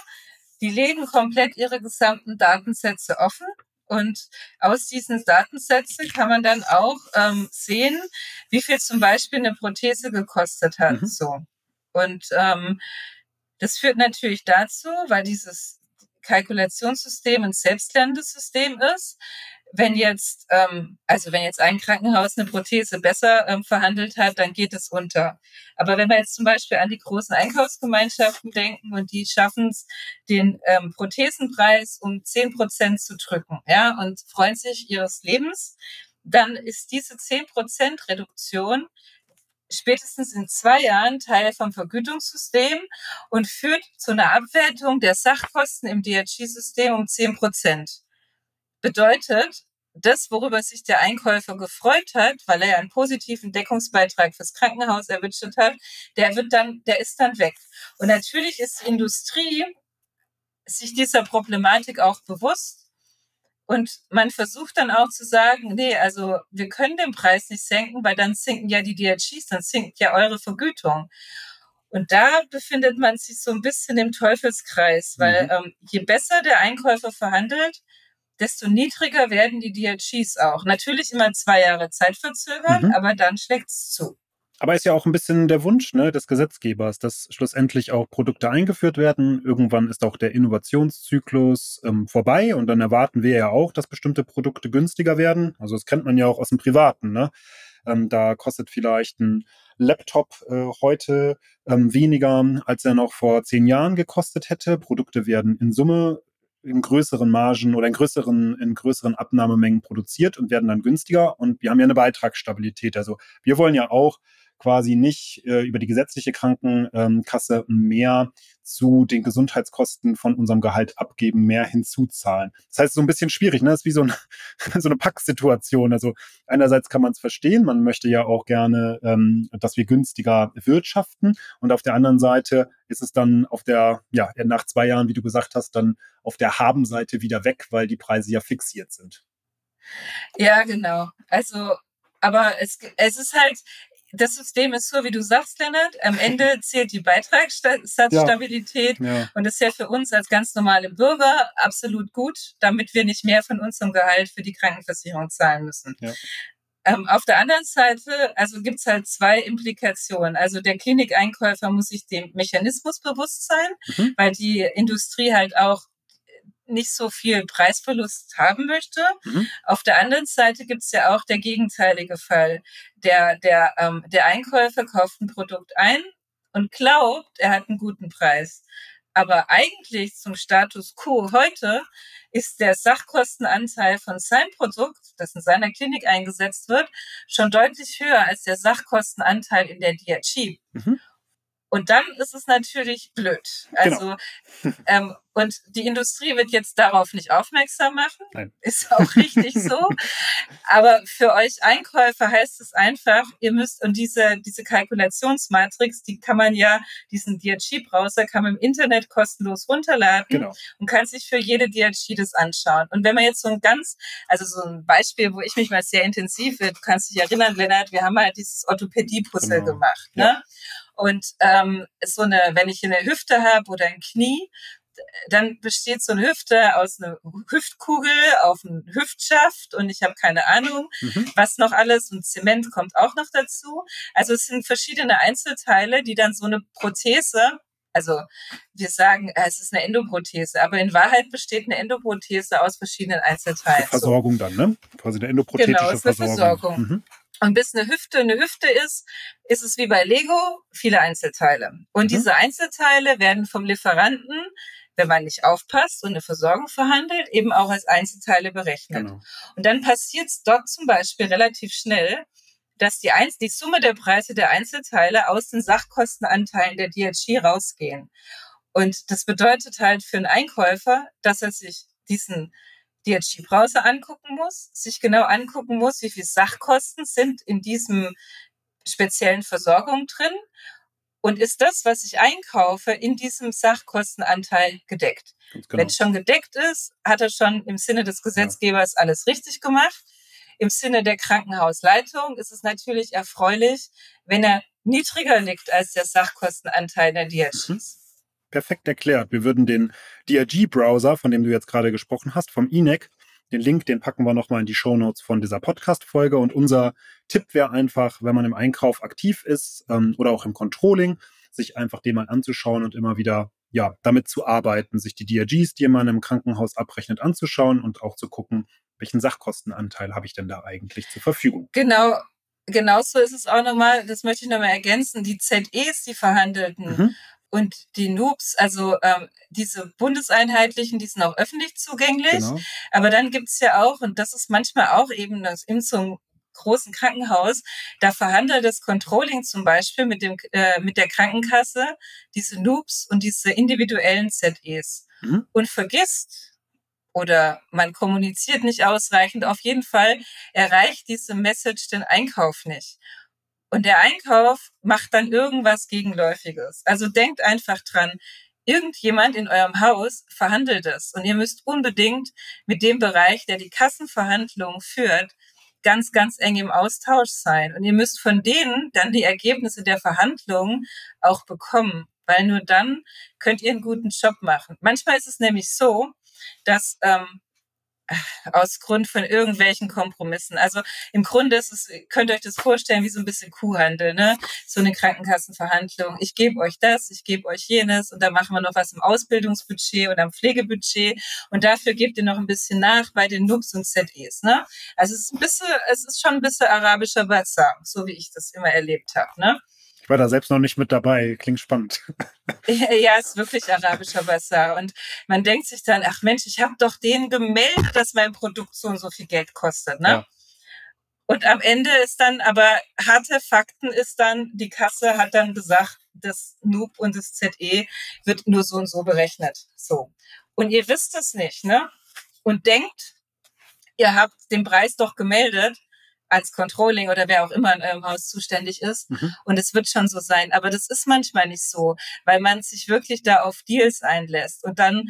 die legen komplett ihre gesamten Datensätze offen. Und aus diesen Datensätzen kann man dann auch ähm, sehen, wie viel zum Beispiel eine Prothese gekostet hat. Mhm. So. Und ähm, das führt natürlich dazu, weil dieses Kalkulationssystem ein selbstlernendes System ist. Wenn jetzt, ähm, also wenn jetzt ein Krankenhaus eine Prothese besser ähm, verhandelt hat, dann geht es unter. Aber wenn wir jetzt zum Beispiel an die großen Einkaufsgemeinschaften denken und die schaffen es, den ähm, Prothesenpreis um zehn Prozent zu drücken, ja, und freuen sich ihres Lebens, dann ist diese zehn Prozent Reduktion spätestens in zwei Jahren Teil vom Vergütungssystem und führt zu einer Abwertung der Sachkosten im DRG-System um 10 Prozent. Bedeutet, das, worüber sich der Einkäufer gefreut hat, weil er einen positiven Deckungsbeitrag fürs Krankenhaus erwirtschaftet hat, der wird dann, der ist dann weg. Und natürlich ist die Industrie sich dieser Problematik auch bewusst und man versucht dann auch zu sagen, nee, also wir können den Preis nicht senken, weil dann sinken ja die DRGs, dann sinkt ja eure Vergütung. Und da befindet man sich so ein bisschen im Teufelskreis, weil mhm. ähm, je besser der Einkäufer verhandelt, desto niedriger werden die DRGs auch. Natürlich immer zwei Jahre Zeit verzögern, mhm. aber dann schlägt es zu. Aber ist ja auch ein bisschen der Wunsch ne, des Gesetzgebers, dass schlussendlich auch Produkte eingeführt werden. Irgendwann ist auch der Innovationszyklus ähm, vorbei und dann erwarten wir ja auch, dass bestimmte Produkte günstiger werden. Also das kennt man ja auch aus dem Privaten. Ne? Ähm, da kostet vielleicht ein Laptop äh, heute ähm, weniger, als er noch vor zehn Jahren gekostet hätte. Produkte werden in Summe in größeren Margen oder in größeren, in größeren Abnahmemengen produziert und werden dann günstiger. Und wir haben ja eine Beitragsstabilität. Also wir wollen ja auch quasi nicht äh, über die gesetzliche Krankenkasse mehr zu den Gesundheitskosten von unserem Gehalt abgeben, mehr hinzuzahlen. Das heißt, so ein bisschen schwierig, ne? Das ist wie so, ein, so eine Packsituation. Also einerseits kann man es verstehen, man möchte ja auch gerne, ähm, dass wir günstiger wirtschaften. Und auf der anderen Seite ist es dann auf der, ja, nach zwei Jahren, wie du gesagt hast, dann auf der Habenseite wieder weg, weil die Preise ja fixiert sind. Ja, genau. Also aber es, es ist halt, das System ist so, wie du sagst, Lennart. Am Ende zählt die Beitragsstabilität. Ja. Ja. Und das ist ja für uns als ganz normale Bürger absolut gut, damit wir nicht mehr von unserem Gehalt für die Krankenversicherung zahlen müssen. Ja. Ähm, auf der anderen Seite, also gibt's halt zwei Implikationen. Also der Klinikeinkäufer muss sich dem Mechanismus bewusst sein, mhm. weil die Industrie halt auch nicht so viel Preisverlust haben möchte. Mhm. Auf der anderen Seite gibt's ja auch der gegenteilige Fall. Der, der, ähm, der Einkäufer kauft ein Produkt ein und glaubt, er hat einen guten Preis. Aber eigentlich zum Status quo heute ist der Sachkostenanteil von seinem Produkt, das in seiner Klinik eingesetzt wird, schon deutlich höher als der Sachkostenanteil in der DRG. Mhm. Und dann ist es natürlich blöd. Also genau. ähm, und die Industrie wird jetzt darauf nicht aufmerksam machen. Nein. Ist auch richtig so. Aber für euch Einkäufer heißt es einfach, ihr müsst, und diese, diese Kalkulationsmatrix, die kann man ja, diesen DRG-Browser kann man im Internet kostenlos runterladen genau. und kann sich für jede DRG das anschauen. Und wenn man jetzt so ein ganz, also so ein Beispiel, wo ich mich mal sehr intensiv, du kannst dich erinnern, Lennart, wir haben halt dieses Orthopädie-Puzzle genau. gemacht. Ne? Ja. Und ähm, so eine, wenn ich eine Hüfte habe oder ein Knie, dann besteht so eine Hüfte aus einer Hüftkugel auf einem Hüftschaft und ich habe keine Ahnung, mhm. was noch alles und Zement kommt auch noch dazu. Also es sind verschiedene Einzelteile, die dann so eine Prothese also wir sagen, äh, es ist eine Endoprothese, aber in Wahrheit besteht eine Endoprothese aus verschiedenen Einzelteilen. Versorgung dann, ne? Quasi eine endoprothetische genau, ist eine Versorgung. Versorgung. Mhm. Und bis eine Hüfte eine Hüfte ist, ist es wie bei Lego viele Einzelteile. Und mhm. diese Einzelteile werden vom Lieferanten wenn man nicht aufpasst und eine Versorgung verhandelt, eben auch als Einzelteile berechnet. Genau. Und dann passiert es dort zum Beispiel relativ schnell, dass die, Einz die Summe der Preise der Einzelteile aus den Sachkostenanteilen der DRG rausgehen. Und das bedeutet halt für einen Einkäufer, dass er sich diesen DRG-Browser angucken muss, sich genau angucken muss, wie viel Sachkosten sind in diesem speziellen Versorgung drin und ist das, was ich einkaufe, in diesem Sachkostenanteil gedeckt? Genau. Wenn es schon gedeckt ist, hat er schon im Sinne des Gesetzgebers ja. alles richtig gemacht. Im Sinne der Krankenhausleitung ist es natürlich erfreulich, wenn er niedriger liegt als der Sachkostenanteil der DRGs. Mhm. Perfekt erklärt. Wir würden den DRG-Browser, von dem du jetzt gerade gesprochen hast, vom INEC, den Link, den packen wir nochmal in die Show Notes von dieser Podcast-Folge. Und unser Tipp wäre einfach, wenn man im Einkauf aktiv ist ähm, oder auch im Controlling, sich einfach den mal anzuschauen und immer wieder ja, damit zu arbeiten, sich die DRGs, die man im Krankenhaus abrechnet, anzuschauen und auch zu gucken, welchen Sachkostenanteil habe ich denn da eigentlich zur Verfügung. Genau, genauso ist es auch nochmal, das möchte ich nochmal ergänzen, die ZEs, die verhandelten. Mhm und die Noobs, also ähm, diese bundeseinheitlichen, die sind auch öffentlich zugänglich. Genau. Aber dann gibt's ja auch, und das ist manchmal auch eben das in so einem großen Krankenhaus, da verhandelt das Controlling zum Beispiel mit dem äh, mit der Krankenkasse diese Noobs und diese individuellen ZEs mhm. und vergisst oder man kommuniziert nicht ausreichend. Auf jeden Fall erreicht diese Message den Einkauf nicht. Und der Einkauf macht dann irgendwas Gegenläufiges. Also denkt einfach dran, irgendjemand in eurem Haus verhandelt es und ihr müsst unbedingt mit dem Bereich, der die Kassenverhandlungen führt, ganz, ganz eng im Austausch sein. Und ihr müsst von denen dann die Ergebnisse der Verhandlungen auch bekommen, weil nur dann könnt ihr einen guten Job machen. Manchmal ist es nämlich so, dass ähm, aus Grund von irgendwelchen Kompromissen. Also im Grunde ist es, könnt ihr euch das vorstellen, wie so ein bisschen Kuhhandel, ne? So eine Krankenkassenverhandlung. Ich gebe euch das, ich gebe euch jenes und dann machen wir noch was im Ausbildungsbudget oder im Pflegebudget und dafür gebt ihr noch ein bisschen nach bei den NUBs und ZEs, ne? Also es ist ein bisschen, es ist schon ein bisschen arabischer Bazar, so wie ich das immer erlebt habe, ne? Ich war da selbst noch nicht mit dabei. Klingt spannend. Ja, ist wirklich arabischer Basar. Und man denkt sich dann, ach Mensch, ich habe doch denen gemeldet, dass mein Produkt so und so viel Geld kostet. Ne? Ja. Und am Ende ist dann, aber harte Fakten ist dann, die Kasse hat dann gesagt, das NUB und das ZE wird nur so und so berechnet. So. Und ihr wisst es nicht, ne? Und denkt, ihr habt den Preis doch gemeldet als Controlling oder wer auch immer in eurem Haus zuständig ist. Mhm. Und es wird schon so sein. Aber das ist manchmal nicht so, weil man sich wirklich da auf Deals einlässt. Und dann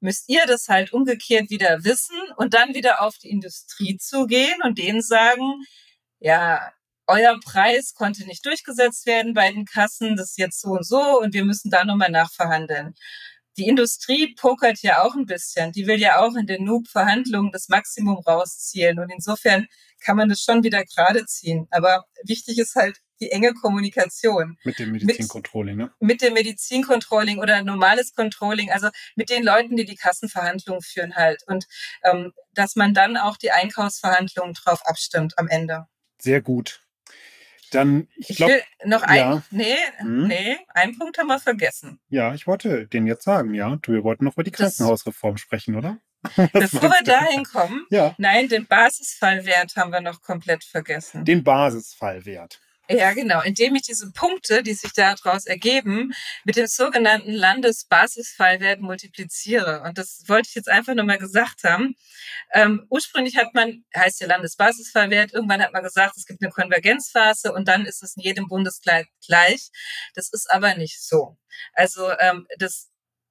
müsst ihr das halt umgekehrt wieder wissen und dann wieder auf die Industrie zugehen und denen sagen, ja, euer Preis konnte nicht durchgesetzt werden bei den Kassen, das ist jetzt so und so und wir müssen da nochmal nachverhandeln. Die Industrie pokert ja auch ein bisschen. Die will ja auch in den Noob-Verhandlungen das Maximum rauszielen. Und insofern kann man das schon wieder gerade ziehen. Aber wichtig ist halt die enge Kommunikation. Mit dem Medizincontrolling, ne? Mit dem Medizincontrolling oder normales Controlling, also mit den Leuten, die die Kassenverhandlungen führen halt. Und ähm, dass man dann auch die Einkaufsverhandlungen drauf abstimmt am Ende. Sehr gut. Dann, ich glaube. Noch ein, ja. nee, hm? nee, einen Punkt haben wir vergessen. Ja, ich wollte den jetzt sagen, ja. Wir wollten noch über die Krankenhausreform das, sprechen, oder? Bevor wir dahin kommen, ja. nein, den Basisfallwert haben wir noch komplett vergessen. Den Basisfallwert. Ja, genau. Indem ich diese Punkte, die sich daraus ergeben, mit dem sogenannten Landesbasisfallwert multipliziere. Und das wollte ich jetzt einfach nur mal gesagt haben. Ähm, ursprünglich hat man, heißt der Landesbasisfallwert, irgendwann hat man gesagt, es gibt eine Konvergenzphase und dann ist es in jedem Bundesland gleich. Das ist aber nicht so. Also ähm, das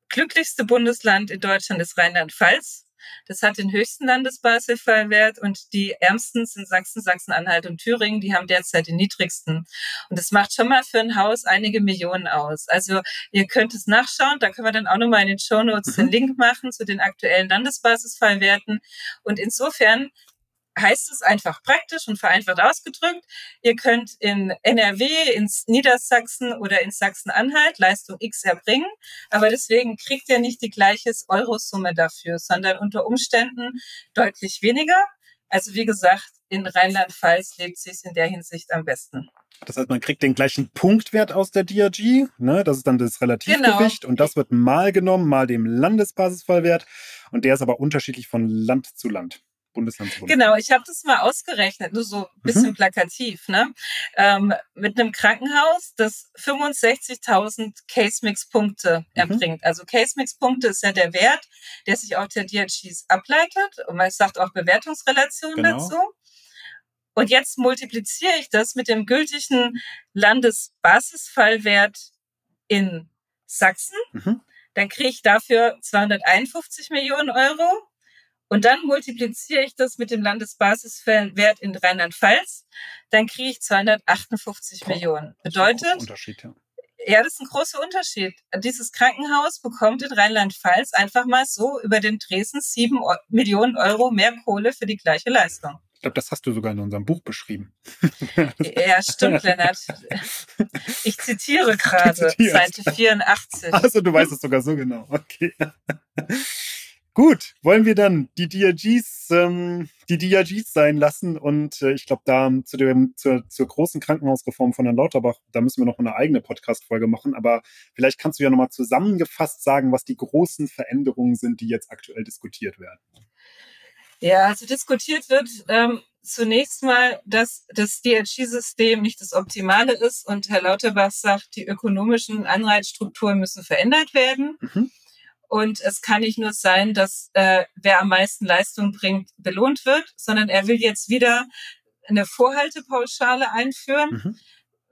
glücklichste Bundesland in Deutschland ist Rheinland-Pfalz. Das hat den höchsten Landesbasisfallwert und die ärmsten sind Sachsen, Sachsen-Anhalt und Thüringen. Die haben derzeit den niedrigsten. Und das macht schon mal für ein Haus einige Millionen aus. Also ihr könnt es nachschauen. Da können wir dann auch nochmal in den Show Notes mhm. den Link machen zu den aktuellen Landesbasisfallwerten. Und insofern heißt es einfach praktisch und vereinfacht ausgedrückt. Ihr könnt in NRW, ins Niedersachsen oder in Sachsen-Anhalt Leistung X erbringen, aber deswegen kriegt ihr nicht die gleiche Eurosumme dafür, sondern unter Umständen deutlich weniger. Also wie gesagt, in Rheinland-Pfalz lebt sich in der Hinsicht am besten. Das heißt, man kriegt den gleichen Punktwert aus der DRG, ne? das ist dann das Relativgewicht genau. und das wird mal genommen, mal dem Landesbasisfallwert und der ist aber unterschiedlich von Land zu Land. Bundesland zu Bundesland. Genau, ich habe das mal ausgerechnet, nur so ein bisschen mhm. plakativ, ne? Ähm, mit einem Krankenhaus, das 65.000 Case-Mix-Punkte mhm. erbringt. Also Case-Mix-Punkte ist ja der Wert, der sich auch der DRGs ableitet. Und man sagt auch Bewertungsrelation genau. dazu. Und jetzt multipliziere ich das mit dem gültigen Landesbasisfallwert in Sachsen. Mhm. Dann kriege ich dafür 251 Millionen Euro. Und dann multipliziere ich das mit dem Landesbasiswert in Rheinland-Pfalz, dann kriege ich 258 Boah, Millionen. Bedeutet, ja. ja, das ist ein großer Unterschied. Dieses Krankenhaus bekommt in Rheinland-Pfalz einfach mal so über den Dresden sieben Millionen Euro mehr Kohle für die gleiche Leistung. Ich glaube, das hast du sogar in unserem Buch beschrieben. Ja, stimmt, Lennart. Ich zitiere gerade, Seite 84. Also du weißt es sogar so genau. Okay. Gut, wollen wir dann die DRGs, ähm, die DRGs sein lassen und äh, ich glaube, da zu dem, zur, zur großen Krankenhausreform von Herrn Lauterbach, da müssen wir noch eine eigene Podcast-Folge machen, aber vielleicht kannst du ja nochmal zusammengefasst sagen, was die großen Veränderungen sind, die jetzt aktuell diskutiert werden. Ja, also diskutiert wird ähm, zunächst mal, dass das DRG-System nicht das Optimale ist und Herr Lauterbach sagt, die ökonomischen Anreizstrukturen müssen verändert werden. Mhm. Und es kann nicht nur sein, dass äh, wer am meisten Leistung bringt, belohnt wird, sondern er will jetzt wieder eine Vorhaltepauschale einführen, mhm.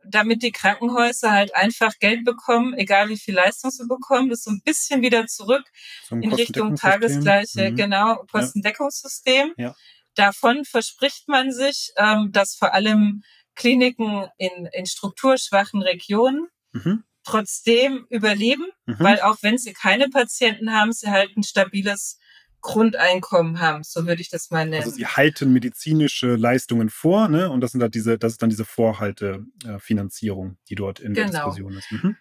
damit die Krankenhäuser halt einfach Geld bekommen, egal wie viel Leistung sie bekommen. Das so ein bisschen wieder zurück so in Richtung tagesgleiche, mhm. genau, Kostendeckungssystem. Ja. Davon verspricht man sich, ähm, dass vor allem Kliniken in, in strukturschwachen Regionen mhm trotzdem überleben, mhm. weil auch wenn sie keine Patienten haben, sie halt ein stabiles Grundeinkommen haben, so würde ich das mal nennen. Also sie halten medizinische Leistungen vor, ne? Und das sind halt diese, das ist dann diese Vorhaltefinanzierung, äh, die dort in genau. der Diskussion ist. Mhm.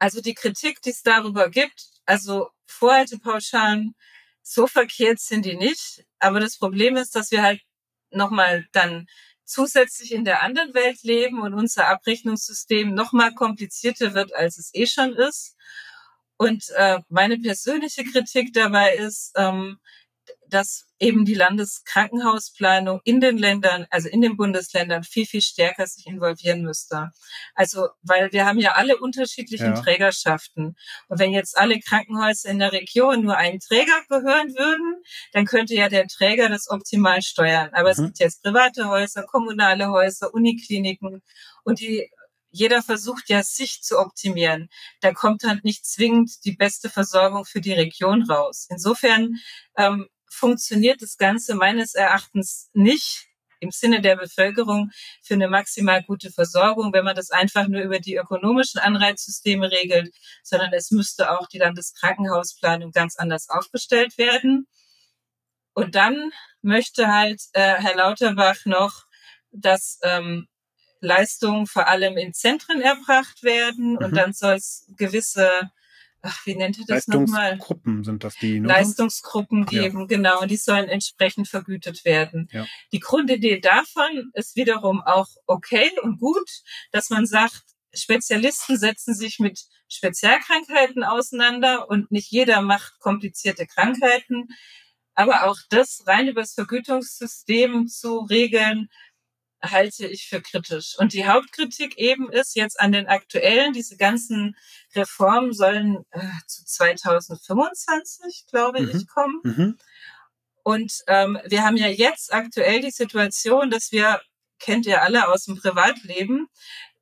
Also die Kritik, die es darüber gibt, also Vorhaltepauschalen, so verkehrt sind die nicht. Aber das Problem ist, dass wir halt nochmal dann zusätzlich in der anderen Welt leben und unser Abrechnungssystem noch mal komplizierter wird, als es eh schon ist. Und äh, meine persönliche Kritik dabei ist, ähm, dass eben die Landeskrankenhausplanung in den Ländern, also in den Bundesländern viel, viel stärker sich involvieren müsste. Also, weil wir haben ja alle unterschiedlichen ja. Trägerschaften. Und wenn jetzt alle Krankenhäuser in der Region nur einen Träger gehören würden, dann könnte ja der Träger das optimal steuern. Aber mhm. es gibt jetzt private Häuser, kommunale Häuser, Unikliniken und die jeder versucht ja, sich zu optimieren. Da kommt halt nicht zwingend die beste Versorgung für die Region raus. Insofern ähm, funktioniert das Ganze meines Erachtens nicht, im Sinne der Bevölkerung für eine maximal gute Versorgung, wenn man das einfach nur über die ökonomischen Anreizsysteme regelt, sondern es müsste auch die Landeskrankenhausplanung ganz anders aufgestellt werden. Und dann möchte halt äh, Herr Lauterbach noch, dass ähm, Leistungen vor allem in Zentren erbracht werden mhm. und dann soll es gewisse ach, wie nennt ihr das nochmal? Leistungsgruppen sind das die, ne? Leistungsgruppen geben, ja. genau, und die sollen entsprechend vergütet werden. Ja. Die Grundidee davon ist wiederum auch okay und gut, dass man sagt, Spezialisten setzen sich mit Spezialkrankheiten auseinander und nicht jeder macht komplizierte Krankheiten. Aber auch das rein über das Vergütungssystem zu regeln, halte ich für kritisch. Und die Hauptkritik eben ist jetzt an den aktuellen, diese ganzen Reformen sollen äh, zu 2025, glaube mhm. ich, kommen. Mhm. Und ähm, wir haben ja jetzt aktuell die Situation, dass wir, kennt ihr alle aus dem Privatleben,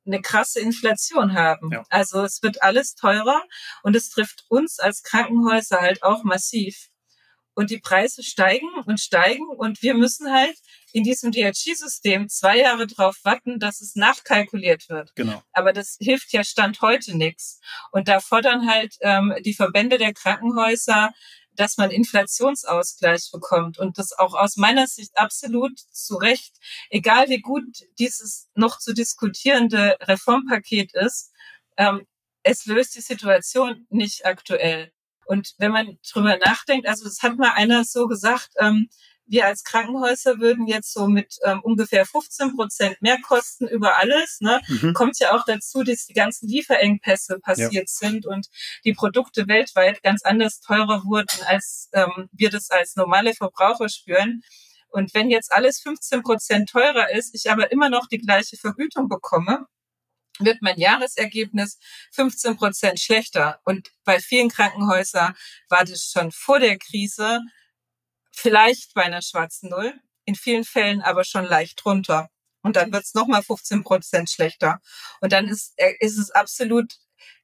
eine krasse Inflation haben. Ja. Also es wird alles teurer und es trifft uns als Krankenhäuser halt auch massiv. Und die Preise steigen und steigen und wir müssen halt in diesem DRG-System zwei Jahre drauf warten, dass es nachkalkuliert wird. Genau. Aber das hilft ja Stand heute nichts. Und da fordern halt ähm, die Verbände der Krankenhäuser, dass man Inflationsausgleich bekommt und das auch aus meiner Sicht absolut zu Recht, egal wie gut dieses noch zu diskutierende Reformpaket ist, ähm, es löst die Situation nicht aktuell. Und wenn man drüber nachdenkt, also das hat mal einer so gesagt, ähm, wir als Krankenhäuser würden jetzt so mit ähm, ungefähr 15 Prozent mehr kosten über alles. Ne? Mhm. Kommt ja auch dazu, dass die ganzen Lieferengpässe passiert ja. sind und die Produkte weltweit ganz anders teurer wurden, als ähm, wir das als normale Verbraucher spüren. Und wenn jetzt alles 15 Prozent teurer ist, ich aber immer noch die gleiche Vergütung bekomme, wird mein Jahresergebnis 15 Prozent schlechter. Und bei vielen Krankenhäusern war das schon vor der Krise vielleicht bei einer schwarzen Null, in vielen Fällen aber schon leicht drunter. Und dann wird es nochmal 15 Prozent schlechter. Und dann ist, äh, ist es absolut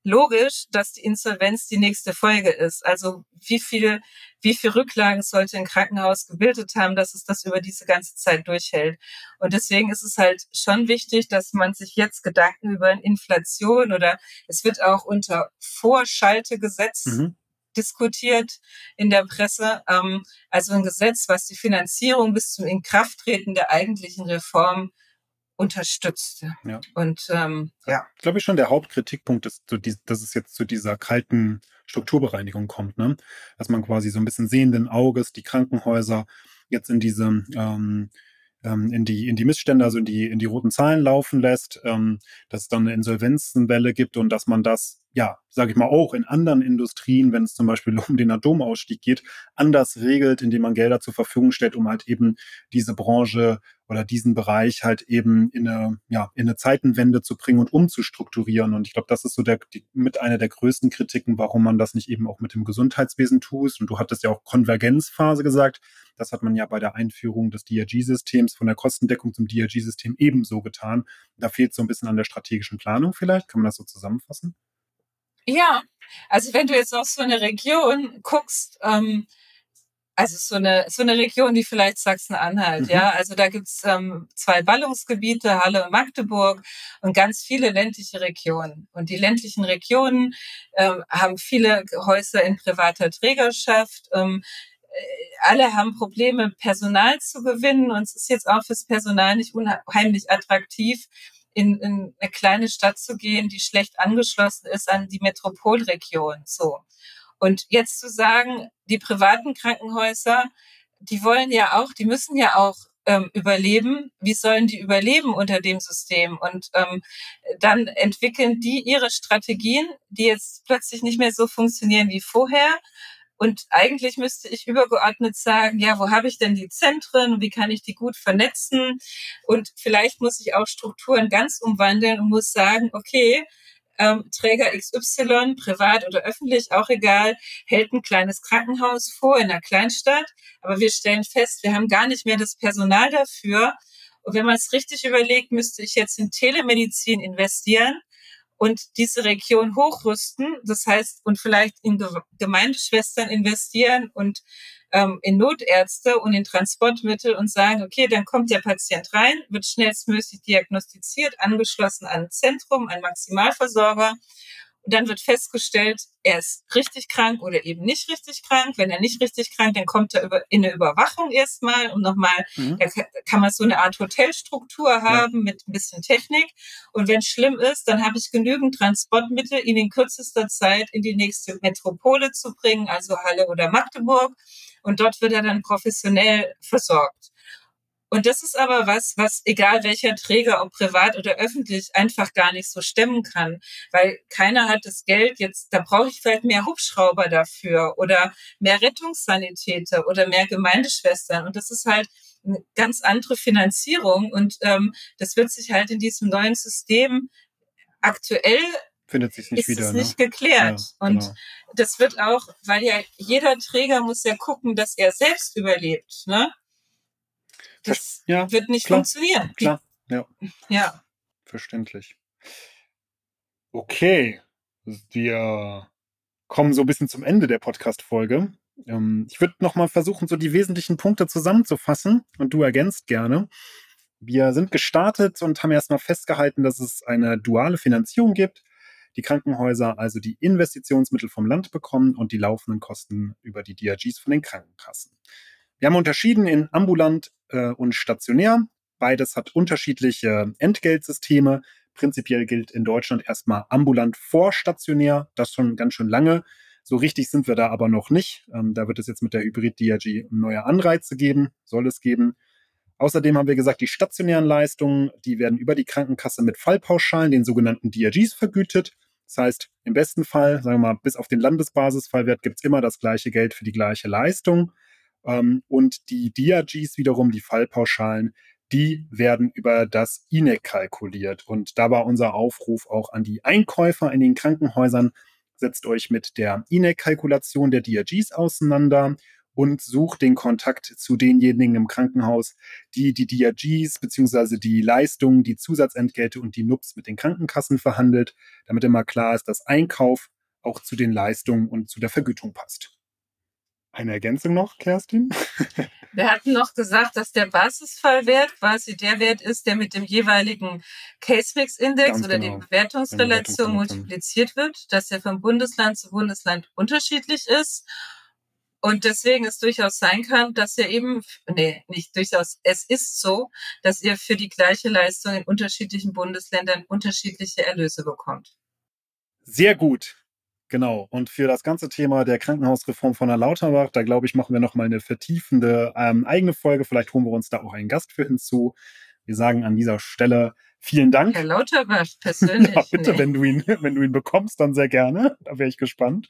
logisch, dass die Insolvenz die nächste Folge ist. Also wie viel, wie viel Rücklagen sollte ein Krankenhaus gebildet haben, dass es das über diese ganze Zeit durchhält. Und deswegen ist es halt schon wichtig, dass man sich jetzt Gedanken über Inflation oder es wird auch unter Vorschaltegesetz mhm diskutiert in der Presse. Ähm, also ein Gesetz, was die Finanzierung bis zum Inkrafttreten der eigentlichen Reform unterstützt. Ja. Und ähm, ja. Ich glaube ich schon, der Hauptkritikpunkt ist, so die, dass es jetzt zu dieser kalten Strukturbereinigung kommt, ne? Dass man quasi so ein bisschen sehenden Auges die Krankenhäuser jetzt in diese ähm, ähm, in die in die Missstände, also in die in die roten Zahlen laufen lässt, ähm, dass es dann eine Insolvenzenwelle gibt und dass man das ja, sage ich mal, auch in anderen Industrien, wenn es zum Beispiel um den Atomausstieg geht, anders regelt, indem man Gelder zur Verfügung stellt, um halt eben diese Branche oder diesen Bereich halt eben in eine, ja, in eine Zeitenwende zu bringen und umzustrukturieren. Und ich glaube, das ist so der, die, mit einer der größten Kritiken, warum man das nicht eben auch mit dem Gesundheitswesen tut. Und du hattest ja auch Konvergenzphase gesagt. Das hat man ja bei der Einführung des DRG-Systems von der Kostendeckung zum DRG-System ebenso getan. Da fehlt so ein bisschen an der strategischen Planung vielleicht. Kann man das so zusammenfassen? Ja, also wenn du jetzt auf so eine Region guckst, ähm, also so eine, so eine Region wie vielleicht Sachsen-Anhalt, mhm. ja. Also da gibt's ähm, zwei Ballungsgebiete, Halle und Magdeburg und ganz viele ländliche Regionen. Und die ländlichen Regionen ähm, haben viele Häuser in privater Trägerschaft. Ähm, äh, alle haben Probleme, Personal zu gewinnen und es ist jetzt auch fürs Personal nicht unheimlich attraktiv, in, in eine kleine Stadt zu gehen, die schlecht angeschlossen ist an die Metropolregion. So. Und jetzt zu sagen, die privaten Krankenhäuser, die wollen ja auch, die müssen ja auch ähm, überleben. Wie sollen die überleben unter dem System? Und ähm, dann entwickeln die ihre Strategien, die jetzt plötzlich nicht mehr so funktionieren wie vorher und eigentlich müsste ich übergeordnet sagen, ja, wo habe ich denn die Zentren? Wie kann ich die gut vernetzen? Und vielleicht muss ich auch Strukturen ganz umwandeln und muss sagen, okay, ähm, Träger XY, privat oder öffentlich, auch egal, hält ein kleines Krankenhaus vor in einer Kleinstadt. Aber wir stellen fest, wir haben gar nicht mehr das Personal dafür. Und wenn man es richtig überlegt, müsste ich jetzt in Telemedizin investieren und diese Region hochrüsten, das heißt, und vielleicht in Gemeindeschwestern investieren und ähm, in Notärzte und in Transportmittel und sagen, okay, dann kommt der Patient rein, wird schnellstmöglich diagnostiziert, angeschlossen an ein Zentrum, ein Maximalversorger und dann wird festgestellt, er ist richtig krank oder eben nicht richtig krank. Wenn er nicht richtig krank, dann kommt er über, in eine Überwachung erstmal und nochmal, mhm. da kann man so eine Art Hotelstruktur haben ja. mit ein bisschen Technik. Und wenn es schlimm ist, dann habe ich genügend Transportmittel, ihn in kürzester Zeit in die nächste Metropole zu bringen, also Halle oder Magdeburg. Und dort wird er dann professionell versorgt. Und das ist aber was, was egal welcher Träger, ob privat oder öffentlich, einfach gar nicht so stemmen kann, weil keiner hat das Geld jetzt, da brauche ich vielleicht mehr Hubschrauber dafür oder mehr Rettungssanitäter oder mehr Gemeindeschwestern. Und das ist halt eine ganz andere Finanzierung und ähm, das wird sich halt in diesem neuen System aktuell findet sich nicht ist wieder. Es ne? nicht geklärt. Ja, und genau. das wird auch, weil ja jeder Träger muss ja gucken, dass er selbst überlebt. Ne? Das ja, wird nicht klar, funktionieren. Klar, ja. Ja. Verständlich. Okay, wir kommen so ein bisschen zum Ende der Podcast-Folge. Ähm, ich würde nochmal versuchen, so die wesentlichen Punkte zusammenzufassen und du ergänzt gerne. Wir sind gestartet und haben erstmal festgehalten, dass es eine duale Finanzierung gibt. Die Krankenhäuser also die Investitionsmittel vom Land bekommen und die laufenden Kosten über die DRGs von den Krankenkassen. Wir haben unterschieden in ambulant äh, und stationär. Beides hat unterschiedliche Entgeltsysteme. Prinzipiell gilt in Deutschland erstmal ambulant vor stationär. Das schon ganz schön lange. So richtig sind wir da aber noch nicht. Ähm, da wird es jetzt mit der Hybrid-DRG neue Anreize geben, soll es geben. Außerdem haben wir gesagt, die stationären Leistungen, die werden über die Krankenkasse mit Fallpauschalen, den sogenannten DRGs, vergütet. Das heißt, im besten Fall, sagen wir mal, bis auf den Landesbasisfallwert gibt es immer das gleiche Geld für die gleiche Leistung. Ähm, und die DRGs wiederum, die Fallpauschalen, die werden über das INEC kalkuliert. Und da war unser Aufruf auch an die Einkäufer in den Krankenhäusern, setzt euch mit der INEC-Kalkulation der DRGs auseinander und sucht den Kontakt zu denjenigen im Krankenhaus, die die DRGs bzw. die Leistungen, die Zusatzentgelte und die NUPS mit den Krankenkassen verhandelt, damit immer klar ist, dass Einkauf auch zu den Leistungen und zu der Vergütung passt. Eine Ergänzung noch, Kerstin? Wir hatten noch gesagt, dass der Basisfallwert quasi der Wert ist, der mit dem jeweiligen Case-Mix-Index oder genau. die Bewertungsrelation multipliziert wird, dass er von Bundesland zu Bundesland unterschiedlich ist. Und deswegen es durchaus sein kann, dass ihr eben, nee, nicht durchaus, es ist so, dass ihr für die gleiche Leistung in unterschiedlichen Bundesländern unterschiedliche Erlöse bekommt. Sehr gut. Genau. Und für das ganze Thema der Krankenhausreform von der Lauterbach, da glaube ich, machen wir nochmal eine vertiefende ähm, eigene Folge. Vielleicht holen wir uns da auch einen Gast für hinzu. Wir sagen an dieser Stelle vielen Dank. Herr Lauterbach persönlich. ja, bitte, nee. wenn du ihn, wenn du ihn bekommst, dann sehr gerne. Da wäre ich gespannt.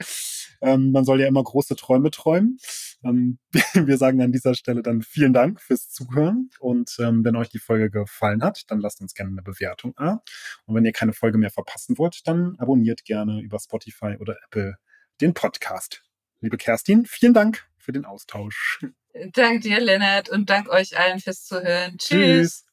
Ähm, man soll ja immer große Träume träumen. Ähm, wir sagen an dieser Stelle dann vielen Dank fürs Zuhören. Und ähm, wenn euch die Folge gefallen hat, dann lasst uns gerne eine Bewertung da. Und wenn ihr keine Folge mehr verpassen wollt, dann abonniert gerne über Spotify oder Apple den Podcast. Liebe Kerstin, vielen Dank für den Austausch. Dank dir, Lennart, und dank euch allen fürs Zuhören. Tschüss. Tschüss.